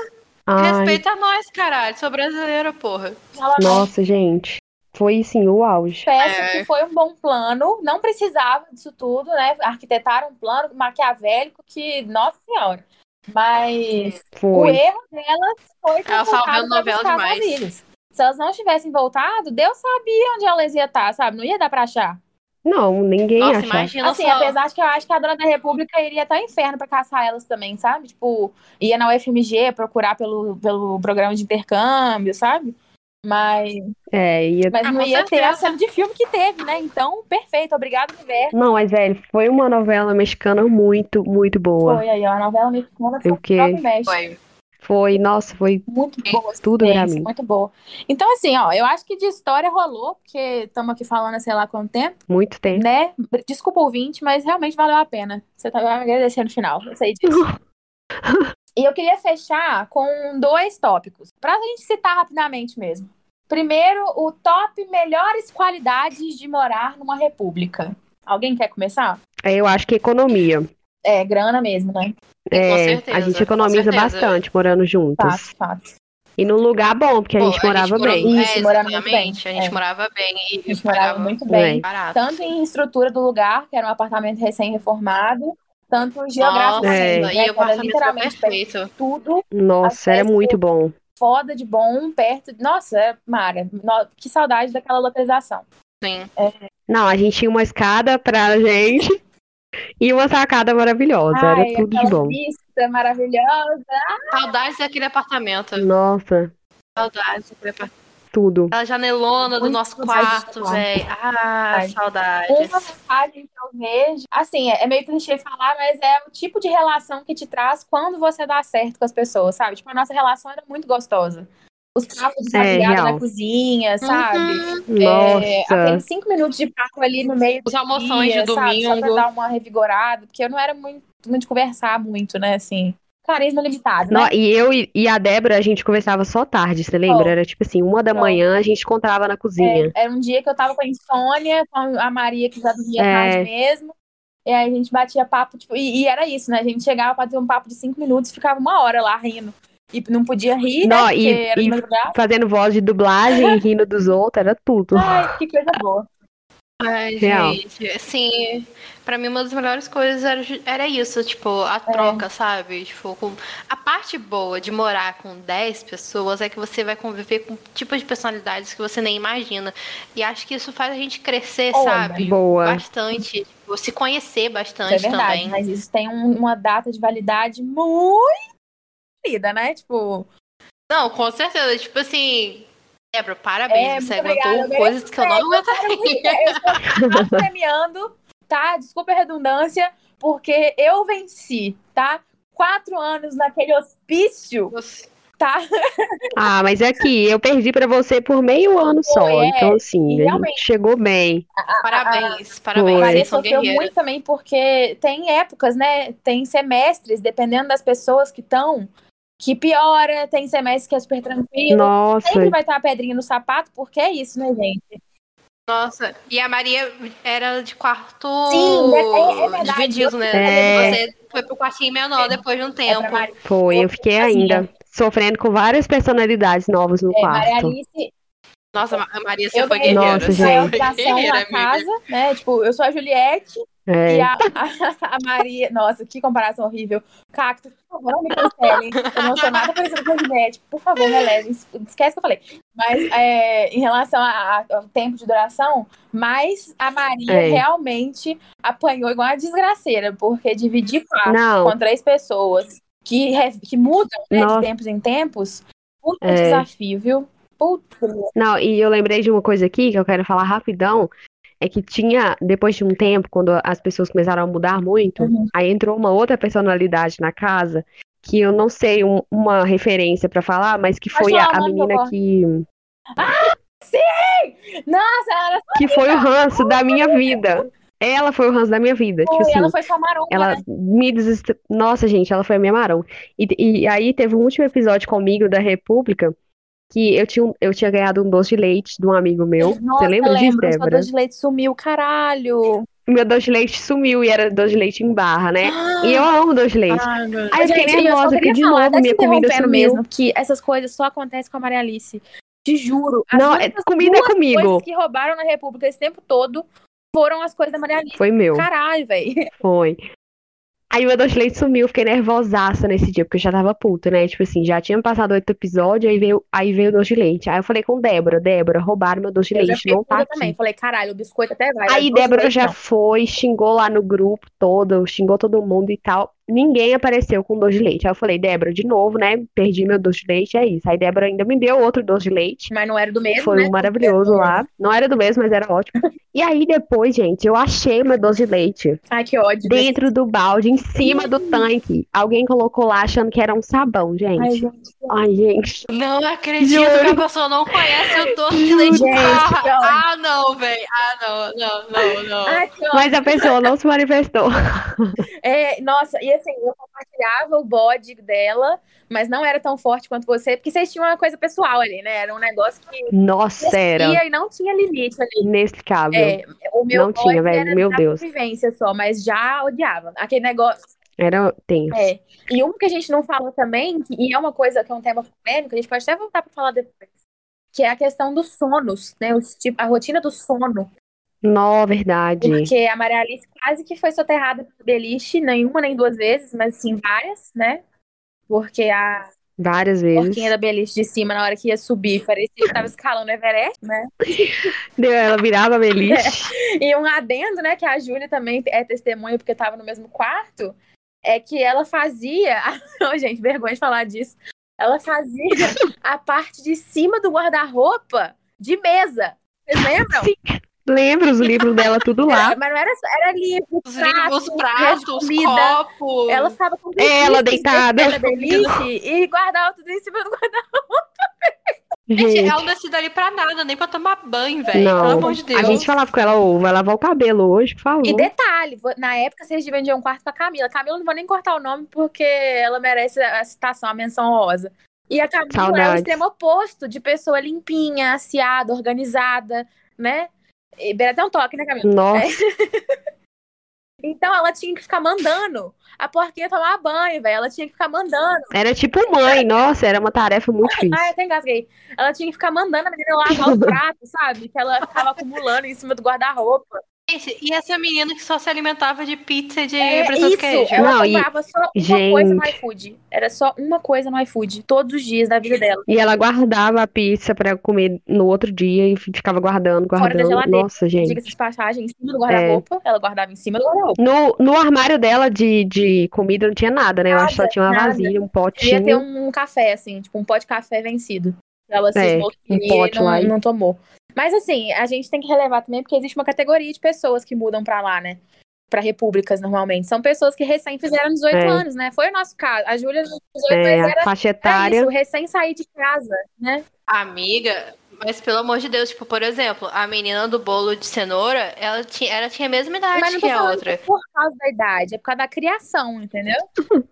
Ah, Ai, Respeita nós, caralho. Sou brasileira, porra. nossa, gente. Foi, assim, o auge. Peço É. que foi um bom plano, não precisava disso tudo, né? Arquitetaram um plano maquiavélico que, nossa senhora. Mas o Foi. erro delas foi ter Ela salvou novela demais. Se elas não tivessem voltado, Deus sabia onde elas iam estar, sabe? Não ia dar pra achar. Não, ninguém Nossa, imagina Assim, só. apesar de que eu acho que a dona da República iria até o inferno pra caçar elas também, sabe? Tipo, ia na UFMG procurar pelo, pelo programa de intercâmbio, sabe? Mas, É, ia... mas Ah, não ia ter a cena de filme que teve, né? Então, perfeito. Obrigado, universo. Não, mas, velho, foi uma novela mexicana muito, muito boa. Foi aí, ó. A novela mexicana foi Mesh. Foi. Foi, nossa, foi Muito boa. tudo pra mim. Muito boa. Então, assim, ó, eu acho que de história rolou, porque estamos aqui falando sei lá quanto tempo, Muito tempo. né? Desculpa ouvinte, mas realmente valeu a pena. Você tá vai me agradecer no final, eu sei disso. E eu queria fechar com dois tópicos, pra gente citar rapidamente mesmo. Primeiro, o top melhores qualidades de morar numa república. Alguém quer começar? É, Eu acho que economia. É, grana mesmo, né? É, certeza, a gente com economiza certeza. bastante morando juntas. Fato, fato. E num lugar bom, porque a Pô, gente morava morou- bem. Isso, é, morava muito bem, A gente é. morava bem e A gente morava muito bem. Bem. Tanto em estrutura do lugar, que era um apartamento recém-reformado, tanto geograficamente, Nossa, É. né? e o era literalmente perto de perfeito. tudo, Nossa, era muito bom. foda de bom, perto. Nossa, é Mara, no- que saudade daquela localização. Sim. Não, a gente tinha uma escada pra gente e uma sacada maravilhosa. Ai, era tudo de bom. vista maravilhosa. Saudades daquele apartamento. Nossa, Saudades daquele apartamento. Tudo. Aquela janelona do nosso saudade quarto, velho. Ah, Ai. saudades. Uma vantagem que eu vejo, assim, é é meio clichê falar, mas é o tipo de relação que te traz quando você dá certo com as pessoas, sabe? Tipo, a nossa relação era muito gostosa. Os papos de É, na cozinha, sabe? Uhum. É, aqueles cinco minutos de papo ali no meio Os almoções dia, de sabe? Só pra domingo. dar uma revigorada, porque eu não era muito, muito de conversar muito, né, assim. Carisma limitado, né? Não, e eu e- a Débora, a gente conversava só tarde, você lembra? Oh. Era tipo assim, uma da Oh. manhã a gente encontrava na cozinha. É, era um dia que eu tava com a insônia, com a Maria que já dormia É. tarde mesmo. E aí a gente batia papo, tipo, e, e era isso, né? A gente chegava pra ter um papo de cinco minutos, ficava uma hora lá rindo. E não podia rir, né? Não, Porque e- e-. Fazendo voz de dublagem rindo dos outros, era tudo. Ai, que coisa boa. Ai, Real. gente, assim, pra mim uma das melhores coisas era, era isso, tipo, a troca, sabe? Tipo, com... a parte boa de morar com 10 pessoas é que você vai conviver com tipos de personalidades que você nem imagina. E acho que isso faz a gente crescer, sabe? boa. Bastante, tipo, se conhecer Isso é bastante verdade, também. mas isso tem um- uma data de validade muito querida, né? Tipo, Não, com certeza, tipo assim, Débora, parabéns, É, você aguentou obrigada, coisas que eu não aguentaria. eu estou premiando, tá? Desculpa a redundância, porque eu venci, tá? Quatro anos naquele hospício, tá? Ah, mas é que eu perdi pra você por meio ano só. É. Então, assim, chegou bem. Parabéns, parabéns, Foi. Sofreu guerreiras. muito também, porque tem épocas, né? Tem semestres, dependendo das pessoas que estão, que piora, tem semestres que é super tranquilo. Nossa, Sempre vai ter uma pedrinha no sapato, porque é isso, né, gente? Nossa, e a Maria era de quarto Sim, é- é- é verdade. dividido, né? É. Você foi pro quartinho menor depois de um É tempo. Maria, foi. Eu fiquei ainda sofrendo com várias personalidades novas no é, Maria quarto. Alice, Nossa, a Maria, você eu foi guerreira. Nossa, gente. atração guerreira, na amiga. casa, né? Tipo, eu sou a Juliette É. e a, a, a Maria. Nossa, que comparação horrível. Cacto, por favor, não me cancelem. Eu não sou nada parecida com a Juliette. Por favor, relevem. Esquece que eu falei. Mas é, em relação a- a- ao tempo de duração, mas a Maria É. realmente apanhou igual uma desgraceira, porque dividir quarto Não, com três pessoas que, que mudam né, de tempos em tempos, puta É. desafio, viu? Não, e eu lembrei de uma coisa aqui que eu quero falar rapidão. É que tinha, depois de um tempo, quando as pessoas começaram a mudar muito, Uhum. aí entrou uma outra personalidade na casa, que eu não sei um- uma referência pra falar, mas que foi falar a, a menina que, Nossa, ela que foi o ranço da minha vida. Ela foi o ranço da minha vida. Tipo foi, assim, ela foi sua maromba, Ela né? me desestra... Nossa, gente, ela foi a minha marão. E, e aí teve um último episódio comigo da República que eu tinha, eu tinha ganhado um doce de leite de um amigo meu. Nossa, Você lembra disso, lembro, Débora? doce de leite sumiu, caralho. Meu doce de leite sumiu e era doce de leite em barra, né? E eu amo doce de leite. Meu Deus. Aí eu fiquei Gente, nervosa, porque queria de falar, novo minha comida sumiu. mesmo, que essas coisas só acontecem com a Maria Alice. Te juro. As Não, é, comida é comigo. coisas que roubaram na República esse tempo todo foram as coisas da Maria Alice. Foi meu, Caralho, velho. foi. Aí o meu doce de leite sumiu, fiquei nervosaça nesse dia, porque eu já tava puta, né? Tipo assim, já tinha passado oito episódios, aí veio, aí veio o doce de leite. Aí eu falei com Débora, Débora, roubaram meu doce de leite, não tá aqui. também. Falei, caralho, o biscoito até vai. Aí Débora já não. foi, xingou lá no grupo todo, xingou todo mundo e tal. Ninguém apareceu com doce de leite. Aí eu falei, Débora, de novo, né? Perdi meu doce de leite, é isso. Aí Débora ainda me deu outro doce de leite. Mas não era do mesmo, Foi né? um maravilhoso lá. Não era do mesmo, mas era ótimo. E aí depois, gente, eu achei meu doce de leite Ai, que ódio. dentro do balde, em cima do tanque. Alguém colocou lá achando que era um sabão, Ai, gente. gente. Ai, gente. Não acredito Juro. que a pessoa não conhece o doce de leite Gente, que ódio. Ah, não, velho. Ah, não, não, não, não. Ai. Mas a pessoa não se manifestou. É, nossa, e assim, eu compartilhava o bode dela, mas não era tão forte quanto você, porque vocês tinham uma coisa pessoal ali, né? Era um negócio que Nossa, era e não tinha limite ali. inexplicável. É, o meu Não tinha, velho, era meu Deus. convivência só, mas já odiava. Aquele negócio. Era tenso. É. E uma que a gente não fala também, e é uma coisa que é um tema polêmico, a gente pode até voltar para falar depois, que é a questão dos sonos, né? Os, tipo, a rotina do sono. Nó, verdade. Porque a Maria Alice quase que foi soterrada pelo beliche, nenhuma nem duas vezes, mas sim várias, né? Porque a Várias porquinha vezes. da beliche de cima, na hora que ia subir, parecia que tava escalando o Everest, né? Deu, ela virava a beliche. E um adendo, né, que a Júlia também é testemunha porque tava no mesmo quarto, é que ela fazia. Oh, gente, vergonha de falar disso. Ela fazia a parte de cima do guarda-roupa de mesa. Vocês lembram? Sim. Lembra os livros dela tudo lá. Mas não era só, era livro, Os, livros, os prato, pratos, comida. copos. Ela estava com Ela beliche, deitada. ela beliche, e guardava tudo em cima do guarda-roupa. Gente, Gente, ela não decide ali pra nada, nem pra tomar banho, velho. Pelo amor de Deus. a gente falava com ela, ô, vai lavar o cabelo hoje, por favor. E detalhe, na época vocês dividiam um quarto com a Camila. Camila não vou nem cortar o nome porque ela merece a citação, a menção honrosa. E a Camila é o Saudades. extremo oposto de pessoa limpinha, aciada, organizada, né? Beira até um toque, né, Camila? Nossa, Então ela tinha que ficar mandando a porquinha tomar banho, velho. Ela tinha que ficar mandando. era tipo mãe, nossa, era uma tarefa muito difícil. até engasguei. Ela tinha que ficar mandando a menina lavar os pratos, sabe? Que ela ficava acumulando em cima do guarda-roupa. Gente, e essa menina que só se alimentava de pizza e de É presunto isso. queijo? Ela Não, e- comprava só uma coisa no gente. iFood. Era só uma coisa no iFood, todos os dias da vida dela. E ela guardava a pizza pra comer no outro dia e ficava guardando, Fora da guardando. geladeira. Nossa, gente. Diga-se de passagem, em cima do guarda-roupa. Ela guardava em cima do guarda-roupa. No, no armário dela de, de comida não tinha nada, né? Eu acho que só Nada, tinha uma nada. vasilha, um Devia potinho. ter um café, assim, tipo um pote de café vencido. Ela É, cismou que um pote e não, lá e- não tomou. Mas assim, a gente tem que relevar também, porque existe uma categoria de pessoas que mudam pra lá, né? Pra repúblicas, normalmente. São pessoas que recém fizeram 18 É. anos, né? Foi o nosso caso. A Júlia, nos 18 É, anos, a era, faixa era etária. isso, recém sair de casa, né? Amiga, mas pelo amor de Deus, tipo, por exemplo, a menina do bolo de cenoura, ela tinha, ela tinha a mesma idade Mas não tô que a outra. por causa da idade, é por causa da criação, entendeu?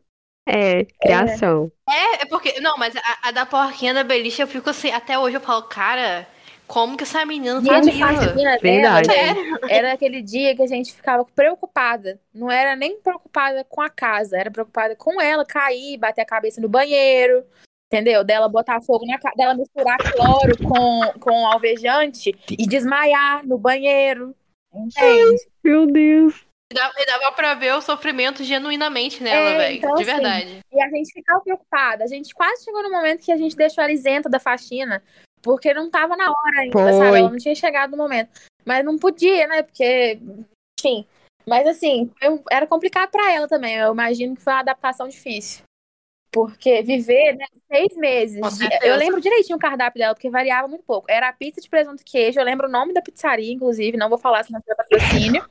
É, criação. É, é porque. Não, mas a, a da porquinha da beliche, eu fico assim, até hoje eu falo, cara, como que essa menina tá viva? faxina dela, Verdade. velho, era aquele dia que a gente ficava preocupada. Não era nem preocupada com a casa, era preocupada com ela cair, bater a cabeça no banheiro, entendeu? Dela botar fogo na casa, dela misturar cloro com, com alvejante e desmaiar no banheiro. Entende? Meu Deus. E dava, dava pra ver o sofrimento genuinamente nela, É, velho. então, de assim, verdade. E a gente ficava preocupada. A gente quase chegou no momento que a gente deixou ela isenta da faxina, porque não tava na hora ainda, Foi. sabe? Ela não tinha chegado no momento. Mas não podia, né? Porque, enfim. Mas assim, eu- era complicado pra ela também. Eu imagino que foi uma adaptação difícil. Porque viver, né, seis meses. Eu lembro direitinho o cardápio dela, porque variava muito pouco. Era a pizza de presunto e queijo. Eu lembro o nome da pizzaria, inclusive. Não vou falar se não tiver patrocínio.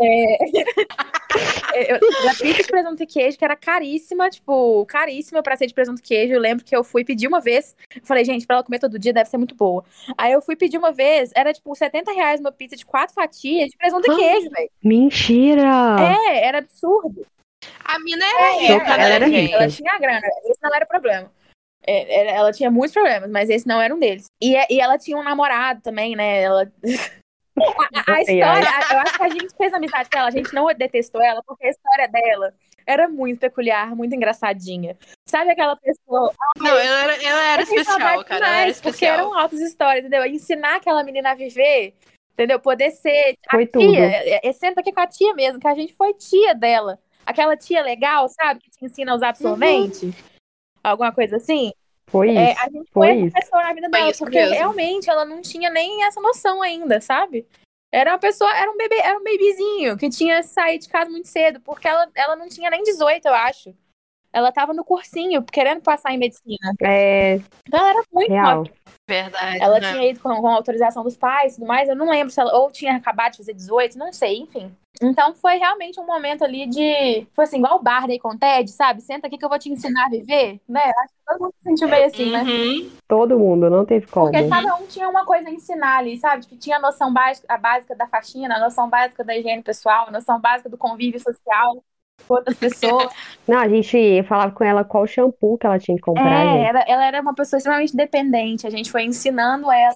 É, eu- da pizza de presunto e queijo, que era caríssima, tipo, caríssima pra ser de presunto e queijo. Eu lembro que eu fui pedir uma vez. Falei, gente, pra ela comer todo dia deve ser muito boa. Aí eu fui pedir uma vez, era tipo 70 reais uma pizza de quatro fatias de presunto e Ah. queijo, velho. Mentira! É, era absurdo. A mina É, era rica, ela né, era rica. Ela tinha grana, esse não era o problema. É, era- ela tinha muitos problemas, mas esse não era um deles. E, e ela tinha um namorado também, né? Ela. A, a- a história, a- eu acho que a gente fez amizade com ela, a gente não detestou ela, porque a história dela era muito peculiar, muito engraçadinha. Sabe aquela pessoa. Não, ela era, ela era especial, cara. Ela era demais, Porque especial. eram altas histórias, entendeu? Ensinar aquela menina a viver, entendeu? Poder ser a Foi tia. tudo. É, é, senta aqui com a tia mesmo, que a gente foi tia dela. Aquela tia legal, sabe? Que te ensina a usar absorvente. Alguma coisa assim. Foi É, isso. a gente foi foi essa isso. pessoa na vida Foi dela, isso porque mesmo. realmente ela não tinha nem essa noção ainda, sabe? Era uma pessoa, era um bebê, era um bebezinho que tinha saído de casa muito cedo, porque ela, ela não tinha nem 18, eu acho. Ela tava no cursinho, querendo passar em medicina. É, Então ela era muito real. nova. Verdade. Ela né? tinha ido com, com autorização dos pais e tudo mais. Eu não lembro se ela ou tinha acabado de fazer 18, não sei, enfim. Então foi realmente um momento ali de. Foi assim, igual o Barney com o Ted, sabe? Senta aqui que eu vou te ensinar a viver, né? Acho que todo mundo se sentiu meio assim, né? Uhum. Todo mundo, não teve como. Porque cada um tinha uma coisa a ensinar ali, sabe? Tipo, tinha a noção básica, a básica da faxina, a noção básica da higiene pessoal, a noção básica do convívio social. Com outras pessoas. Não, a gente falava com ela qual shampoo que ela tinha que comprar, É, ela, ela era uma pessoa extremamente dependente. A gente foi ensinando ela.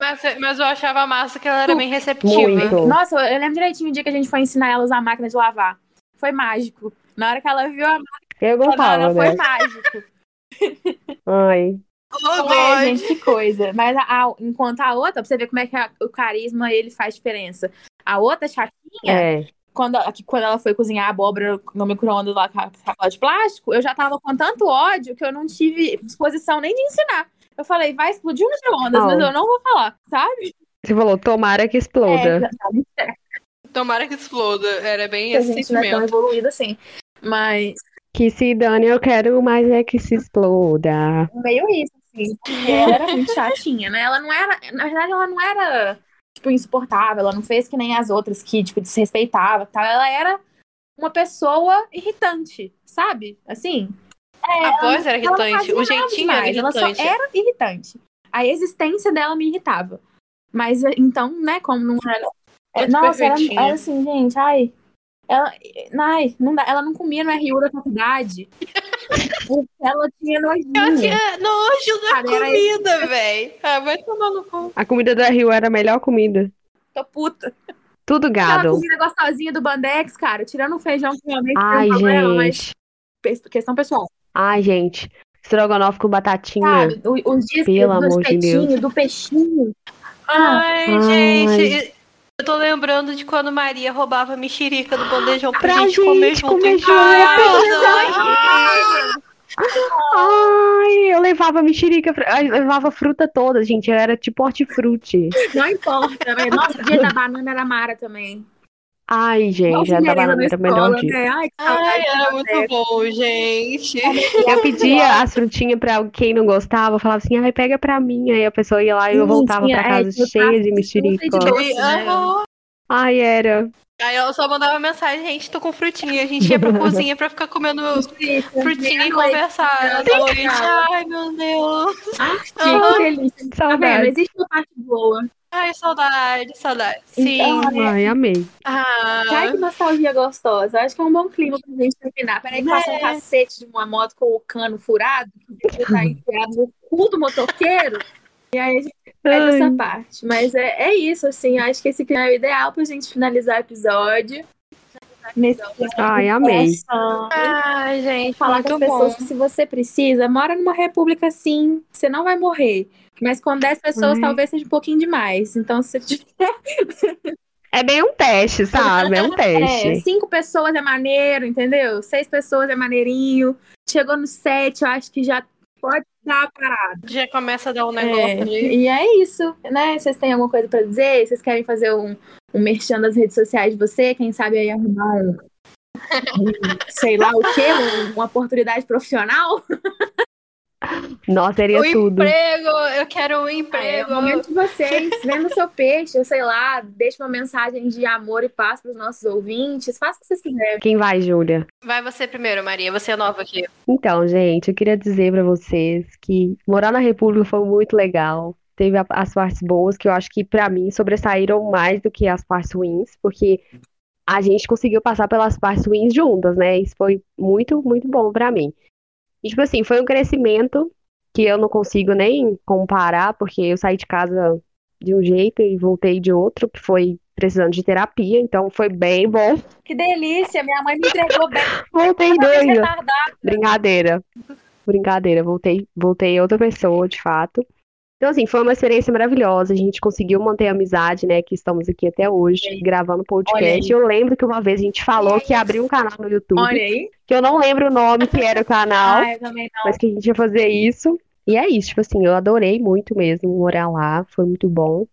Mas, mas eu achava massa que ela era bem receptiva. Muito. Nossa, eu lembro direitinho o dia que a gente foi ensinar ela a usar a máquina de lavar. Foi mágico. Na hora que ela viu a Eu máquina, gostava, foi né? mágico. Ai. Oh, É, gente, que coisa. Mas a- a- enquanto a outra, pra você ver como é que a- o carisma ele faz diferença. A outra chatinha, É. quando, a- que quando ela foi cozinhar a abóbora no micro-ondas lá com a sacola de plástico, eu já tava com tanto ódio que eu não tive disposição nem de ensinar. Eu falei, vai explodir o micro-ondas, mas eu não vou falar, sabe? Você falou, tomara que exploda. É, Tomara que exploda. Era bem esse gente não é tão sentimento. evoluído assim. Mas Que se dane, eu quero mais é que se exploda. meio isso, assim. Ela era muito chatinha, né? Ela não era. Na verdade, ela não era, tipo, insuportável. Ela não fez que nem as outras que, tipo, desrespeitava e tal. Ela era uma pessoa irritante, sabe? Assim. É, A voz era irritante, o jeitinho era demais, Ela só irritante. era irritante. A existência dela me irritava. Mas então, né, como não era. Muito Nossa, era, perfeitinha. era assim, gente, ai. Ela, ai, não dá, ela não comia no RU da faculdade. Porque ela tinha nojinho. Eu tinha nojo da Cara, comida, velho. Ah, vai tomar no cu. A comida do Rio era a melhor comida. Tô puta. Tudo Aquela gado. comida gostosinha do Bandex, cara, tirando o feijão que realmente tem Ai, um problema, mas gente. pe- questão pessoal. Ai, gente. Estrogonofe com batatinha. Sabe? O- Os dias Pelo dos amor de Deus. do peixinho. Ai, Ai. gente. Eu tô lembrando de quando Maria roubava a mexerica do bandejão pra, Pra gente, comer gente junto comer junto. casa. Ai, eu levava mexerica, eu levava fruta toda, gente. Eu era tipo hortifruti. Não importa, né? Nossa, o dia da banana era Mara também. Ai, gente, Nossa, a da merenda banana na era o melhor dia. né? Ai, que Ai, saudade era do muito Bandex. bom, gente. Eu pedia as frutinhas pra quem não gostava, eu falava assim, ai, pega pra mim. Aí a pessoa ia lá e eu voltava pra é, casa tinha cheia de mexerica. né? Ai, era. Aí eu só mandava mensagem, gente, tô com frutinha. A gente ia pra cozinha pra ficar comendo frutinha e conversar. Ai, meu Deus. Ai, Aham. que delícia. Tá vendo? Saudade. Existe uma parte boa. Ai, saudade, saudade. Sim. Então, Ai, amei. Ah, Ai, que nostalgia gostosa. Acho que é um bom clima pra gente terminar. Peraí que passa um É. cacete de uma moto com o cano furado, que tá enfiado no cu do motoqueiro. E aí a gente perde Ai. essa parte. Mas é, é isso, assim. Acho que esse clima é o ideal pra gente finalizar o episódio. Nesse Ai, amei. Ai, gente, falar com as pessoas bom. que se você precisa, mora numa república sim, você não vai morrer. Mas com 10 pessoas Ai. talvez seja um pouquinho demais. Então, se você tiver É bem um teste, sabe? É um é, teste. cinco pessoas é maneiro, entendeu? Seis pessoas é maneirinho. Chegou no sete, eu acho que já pode dar uma parada. Já começa a dar um É, negócio de... e é isso, né? Vocês têm alguma coisa pra dizer? Vocês querem fazer um, um merchan das redes sociais de você? Quem sabe aí arrumar um, um sei lá o quê? Um- uma oportunidade profissional? Nossa, seria O tudo. emprego, eu quero um É, emprego. o momento de vocês, vendo seu peixe, ou sei lá, deixe uma mensagem de amor e paz para os nossos ouvintes. Faça o que vocês quiserem. Quem vai, Júlia? Vai você primeiro, Maria. Você é nova aqui. Então, gente, eu queria dizer pra vocês que morar na República foi muito legal. Teve as partes boas que eu acho que pra mim sobressaíram mais do que as partes ruins, porque a gente conseguiu passar pelas partes ruins juntas, né? Isso foi muito, muito bom pra mim. E, tipo assim, foi um crescimento que eu não consigo nem comparar, porque eu saí de casa de um jeito e voltei de outro, que foi precisando de terapia, então foi bem bom. Que delícia! Minha mãe me entregou bem. Voltei doida. Brincadeira. Brincadeira, voltei, voltei outra pessoa, de fato. Então, assim, foi uma experiência maravilhosa. A gente conseguiu manter a amizade, né? Que estamos aqui até hoje, aí. gravando podcast. Eu lembro que uma vez a gente falou que ia abrir um canal no YouTube, Olha aí. que eu não lembro o nome que era o canal, Ah, eu também não. mas que a gente ia fazer isso. E é isso, tipo assim, eu adorei muito mesmo morar lá, foi muito bom.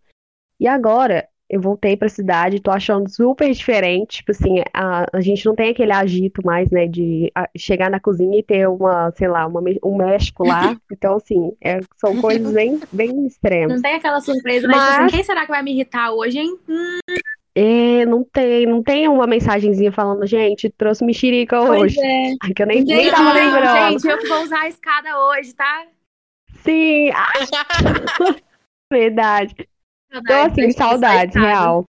E agora eu voltei pra cidade, tô achando super diferente, tipo assim, a, a gente não tem aquele agito mais, né, de a- chegar na cozinha e ter uma, sei lá, uma um México lá. Então, assim, é- são coisas bem, bem extremas. Não tem aquela surpresa? Mas- Tipo assim, quem será que vai me irritar hoje, hein? Hum, É, não tem, não tem uma mensagenzinha falando, gente, trouxe mexerica pois hoje. é. Ai, Que eu nem, nem Gente, tava lembrando. gente, eu vou usar a escada hoje, tá? Sim, ah, verdade. Então, assim, eu escada. real.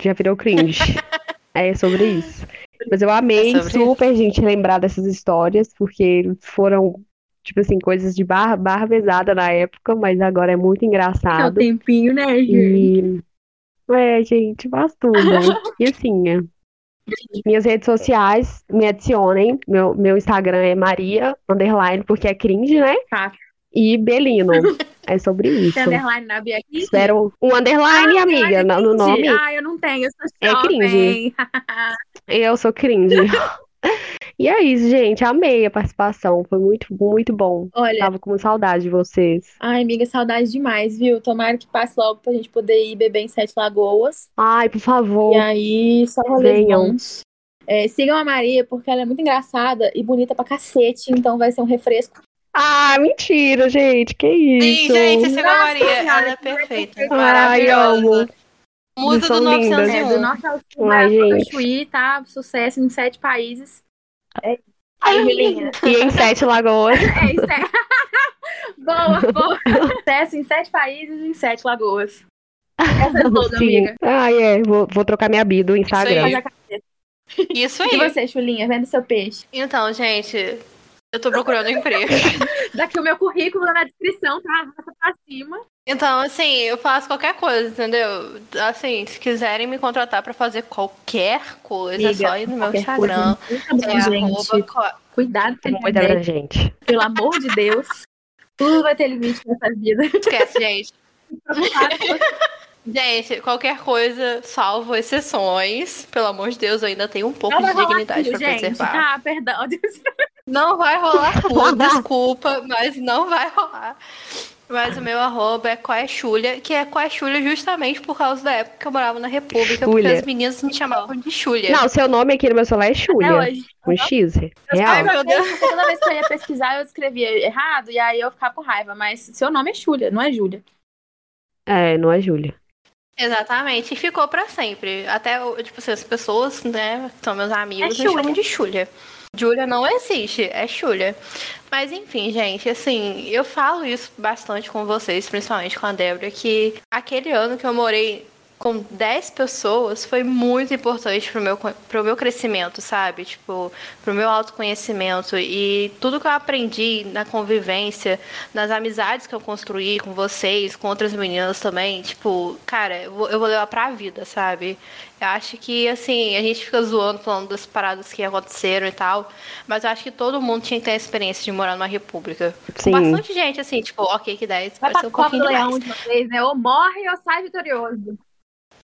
Já virou cringe. É sobre isso. Mas eu amei É super, gente, lembrar dessas histórias, porque foram, tipo assim, coisas de barra, barra pesada na época, mas agora é muito é engraçado. tempinho, né, gente? E é, gente, faz tudo. E assim, é, minhas redes sociais, me adicionem. Meu, meu Instagram é Maria, underline, porque é cringe, né? Tá. E Belino. É sobre isso. Tem underline na Bia aqui? Espero um underline, Ah, amiga, underline no, nome. Ah, eu não tenho, eu sou É cringe. Eu sou cringe. E é isso, gente. Amei a participação. Foi muito, muito bom. Olha, Tava com saudade de vocês. ai, amiga, saudade demais, viu? Tomara que passe logo pra gente poder ir beber em Sete Lagoas. Ai, por favor. E aí, só Venham. É, sigam a Maria, porque ela é muito engraçada e bonita pra cacete, então vai ser um refresco. Ah, mentira, gente. Que Sim, isso? gente, siga a Nossa Maria. Ela é perfeita. Ai, Maravilhosa. amo. Musa do lindas. É, do 901. norte ao sul, Ai, gente. Chuí, tá? Sucesso em sete países. É isso. Aí, Julinha. E em Sete Lagoas. É isso aí. boa, boa. Sucesso em sete países e em sete lagoas. Essa é toda, Sim. amiga. Ai, é. Vou, vou trocar minha bio do Instagram. Faz a cabeça. Isso E aí. você, Chulinha, vendo seu peixe? Então, gente, eu tô procurando um emprego. Daqui o meu currículo na descrição, tá? Arrasta pra cima. Então, assim, eu faço qualquer coisa, entendeu? Assim, se quiserem me contratar pra fazer qualquer coisa, é Amiga, só ir no meu Instagram. coisa. É gente. arroba Cuidado com a Muito internet, abrangente. pelo amor de Deus. Tudo vai ter limite nessa vida. Esquece, gente. Gente, qualquer coisa, salvo exceções. Pelo amor de Deus, eu ainda tenho um pouco Não de dignidade gente. preservar. Ah, perdão. Não vai rolar tudo, desculpa, mas não vai rolar. Mas o meu arroba é Coexulha, que é Coexulha justamente por causa da época que eu morava na República, porque Xulha. as meninas me chamavam de Xulha. Não, seu nome aqui no meu celular é hoje. Com X. Eu Real. Ai, meu Deus. porque Toda vez que eu ia pesquisar, eu escrevia errado, e aí eu ficava com raiva. Mas seu nome é Júlia, não é Júlia. É, não é Júlia. Exatamente, e ficou pra sempre. Até, tipo assim, as pessoas, né, que são meus amigos, É me chamam de Xúlia. Júlia não existe, é Xúlia. Mas enfim, gente, assim, eu falo isso bastante com vocês, principalmente com a Débora, que aquele ano que eu morei com 10 pessoas foi muito importante pro meu, pro meu crescimento, sabe? Tipo, pro meu autoconhecimento e tudo que eu aprendi na convivência, nas amizades que eu construí com vocês, com outras meninas também, tipo, cara, eu vou, eu vou levar pra vida, sabe? Eu acho que, assim, a gente fica zoando falando das paradas que aconteceram e tal, mas eu acho que todo mundo tinha que ter a experiência de morar numa república. Com Sim. bastante gente, assim, tipo, ok, que 10 Vai vai ser um pouquinho Leão demais. de uma vez, né? Ou morre ou sai vitorioso.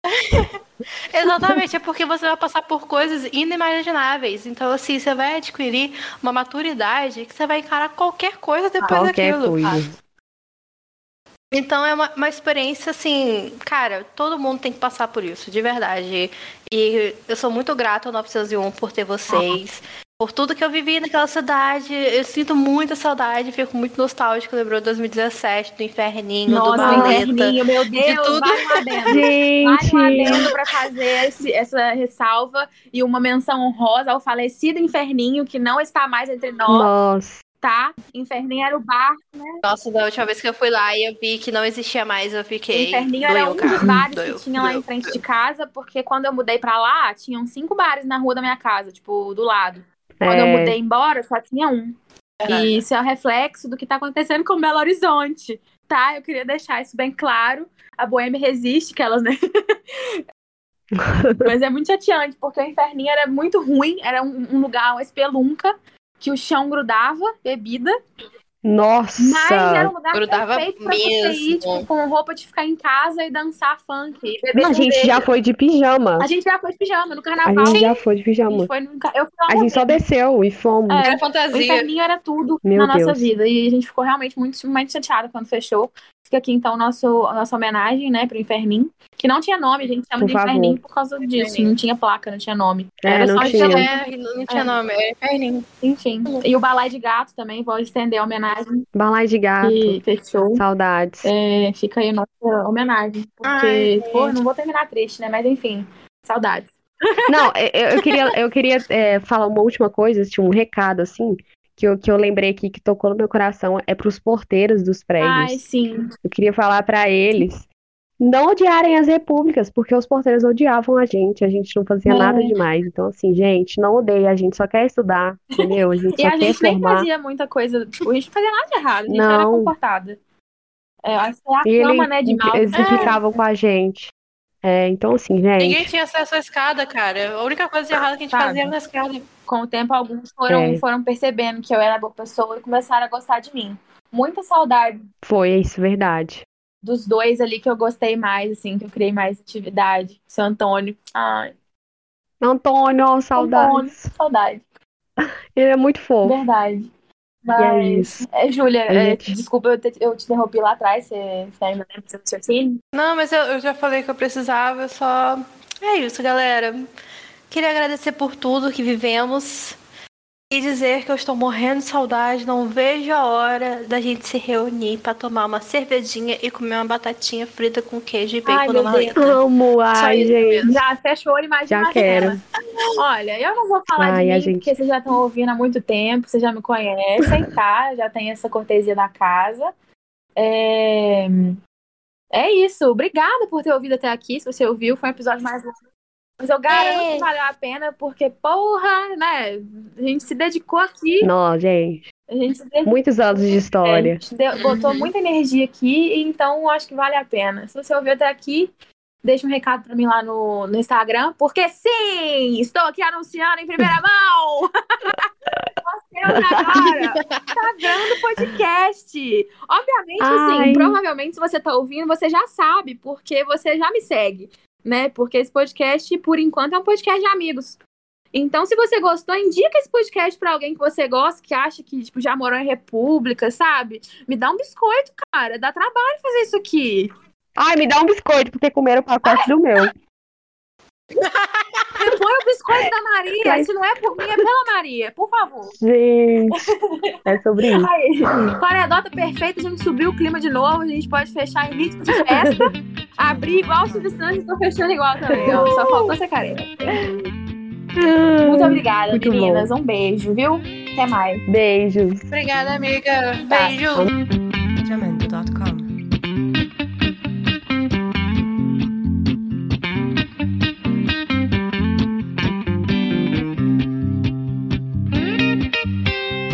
Exatamente, é porque você vai passar por coisas inimagináveis. Então, assim, você vai adquirir uma maturidade que você vai encarar qualquer coisa depois Qualquer daquilo. coisa. Então é uma, uma experiência assim, cara, todo mundo tem que passar por isso, de verdade. E eu sou muito grata ao 901 por ter vocês, por tudo que eu vivi naquela cidade. Eu sinto muita saudade, fico muito nostálgica, lembrou de 2017, do Inferninho, do Nossa, Baleta. inferninho, meu Deus, tudo. vai um adendo. Vai um Gente, adendo pra fazer esse- essa ressalva e uma menção honrosa ao falecido Inferninho, que não está mais entre nós, nossa. tá? Inferninho era o bar. Nossa, da última vez que eu fui lá e eu vi que não existia mais, eu fiquei. Inferninho era um cara. dos bares Doeu, que tinha lá doeu, em frente doeu. de casa, porque quando eu mudei pra lá, tinham cinco bares na rua da minha casa, tipo, do lado. Quando eu É, mudei embora, só tinha um. E isso é o reflexo do que tá acontecendo com Belo Horizonte, tá? Eu queria deixar isso bem claro. A Boêmia resiste, que elas, né? Mas é muito chateante, porque o Inferninho era muito ruim, era um, um lugar, uma espelunca, que o chão grudava, bebida, mas era Nossa. um lugar Grudava perfeito pra você ir, mesmo. tipo, com roupa de ficar em casa e dançar funk. E Não, a gente já foi de pijama. A gente já foi de pijama no A carnaval. gente já foi de A pijama. gente foi A gente só desceu e fomos. É. Era O fantasia. inferninho era tudo Meu na nossa Deus. vida. E a gente ficou realmente muito, muito chateada quando fechou. Fica aqui, então, nosso, a nossa homenagem, né, pro Inferninho. Que não tinha nome, a gente chama Por de favor. Inferninho por causa disso. Não tinha placa, não tinha nome. É, Era não só tinha. É, não tinha É. nome, é Inferninho. Enfim. E o Balai de Gato também, vou estender a homenagem Balai de gato. que fechou. Saudades. É, fica aí a nossa homenagem. Porque, Ai, pô, não vou terminar triste, né? Mas enfim, saudades. Não, eu, eu queria, eu queria é, falar uma última coisa, tinha um recado, assim, que eu, que eu lembrei aqui que tocou no meu coração, é pros porteiros dos Ai, prédios. sim. Eu queria falar pra eles não odiarem as repúblicas, porque os porteiros odiavam a gente, a gente não fazia É. nada demais. Então, assim, gente, não odeia, a gente só quer estudar, entendeu? A gente E só a quer gente nem formar. fazia muita coisa. tipo, A gente não fazia nada de errado, a gente era Não. comportada. É, a E ele- fama, né, de mal. eles ficavam com a gente. É, então, assim, Ninguém gente, tinha acesso à escada, cara. A única coisa de errado que a gente Sabe? fazia era na escada. Com o tempo, alguns foram, É. foram percebendo que eu era boa pessoa e começaram a gostar de mim. Muita saudade foi isso, verdade. dos dois ali que eu gostei mais, assim, que eu criei mais atividade. Seu Antônio. Ai, Antônio, ó, Antônio, saudades. saudade. Ele é muito fofo. Verdade. E é Mas, isso. é, Júlia, é, gente- desculpa eu te, eu te interrompi lá atrás, você, você ainda lembra do seu raciocínio? Não, mas eu, eu já falei que eu precisava, eu só. É isso, galera. Queria agradecer por tudo que vivemos e dizer que eu estou morrendo de saudade. Não vejo a hora da gente se reunir para tomar uma cervejinha e comer uma batatinha frita com queijo e bacon na roleta. Amo, ai, gente. Já fecha o olho, imagina Já quero. Olha, eu não vou falar Ai, de a mim, gente- porque vocês já estão ouvindo há muito tempo, vocês já me conhecem, tá? Já tem essa cortesia da casa. É... é isso. Obrigada por ter ouvido até aqui. Se você ouviu, foi um episódio mais longo. Mas eu garanto É. que valeu a pena, porque, porra, né? A gente se dedicou aqui. Não, gente. A gente se dedicou. Muitos anos de A história. gente deu- botou muita energia aqui, então acho que vale a pena. Se você ouviu até aqui, deixa um recado pra mim lá no, no Instagram, porque sim, estou aqui anunciando em primeira mão. Nós temos agora Instagram do podcast. Obviamente, assim, Ai. provavelmente se você tá ouvindo, você já sabe, porque você já me segue, né? Porque esse podcast, por enquanto, é um podcast de amigos. Então, se você gostou, indica esse podcast pra alguém que você gosta, que acha que tipo, já morou em república, sabe? Me dá um biscoito, cara. Dá trabalho fazer isso aqui. Ai, me dá um biscoito, porque comeram o pacote do meu. Põe o biscoito da Maria. Mas- Se não é por mim, é pela Maria. Por favor. Gente, é sobre isso. Aí, com a anedota perfeita, a gente subiu o clima de novo. A gente pode fechar em ritmo de festa. Abrir igual o Silvio Santos e tô fechando igual também, ó. Só faltou ser careta. Muito obrigada, Muito meninas. Um beijo, viu? Até mais. Beijos. Obrigada, amiga. Tá. Beijo. Jamendo.com.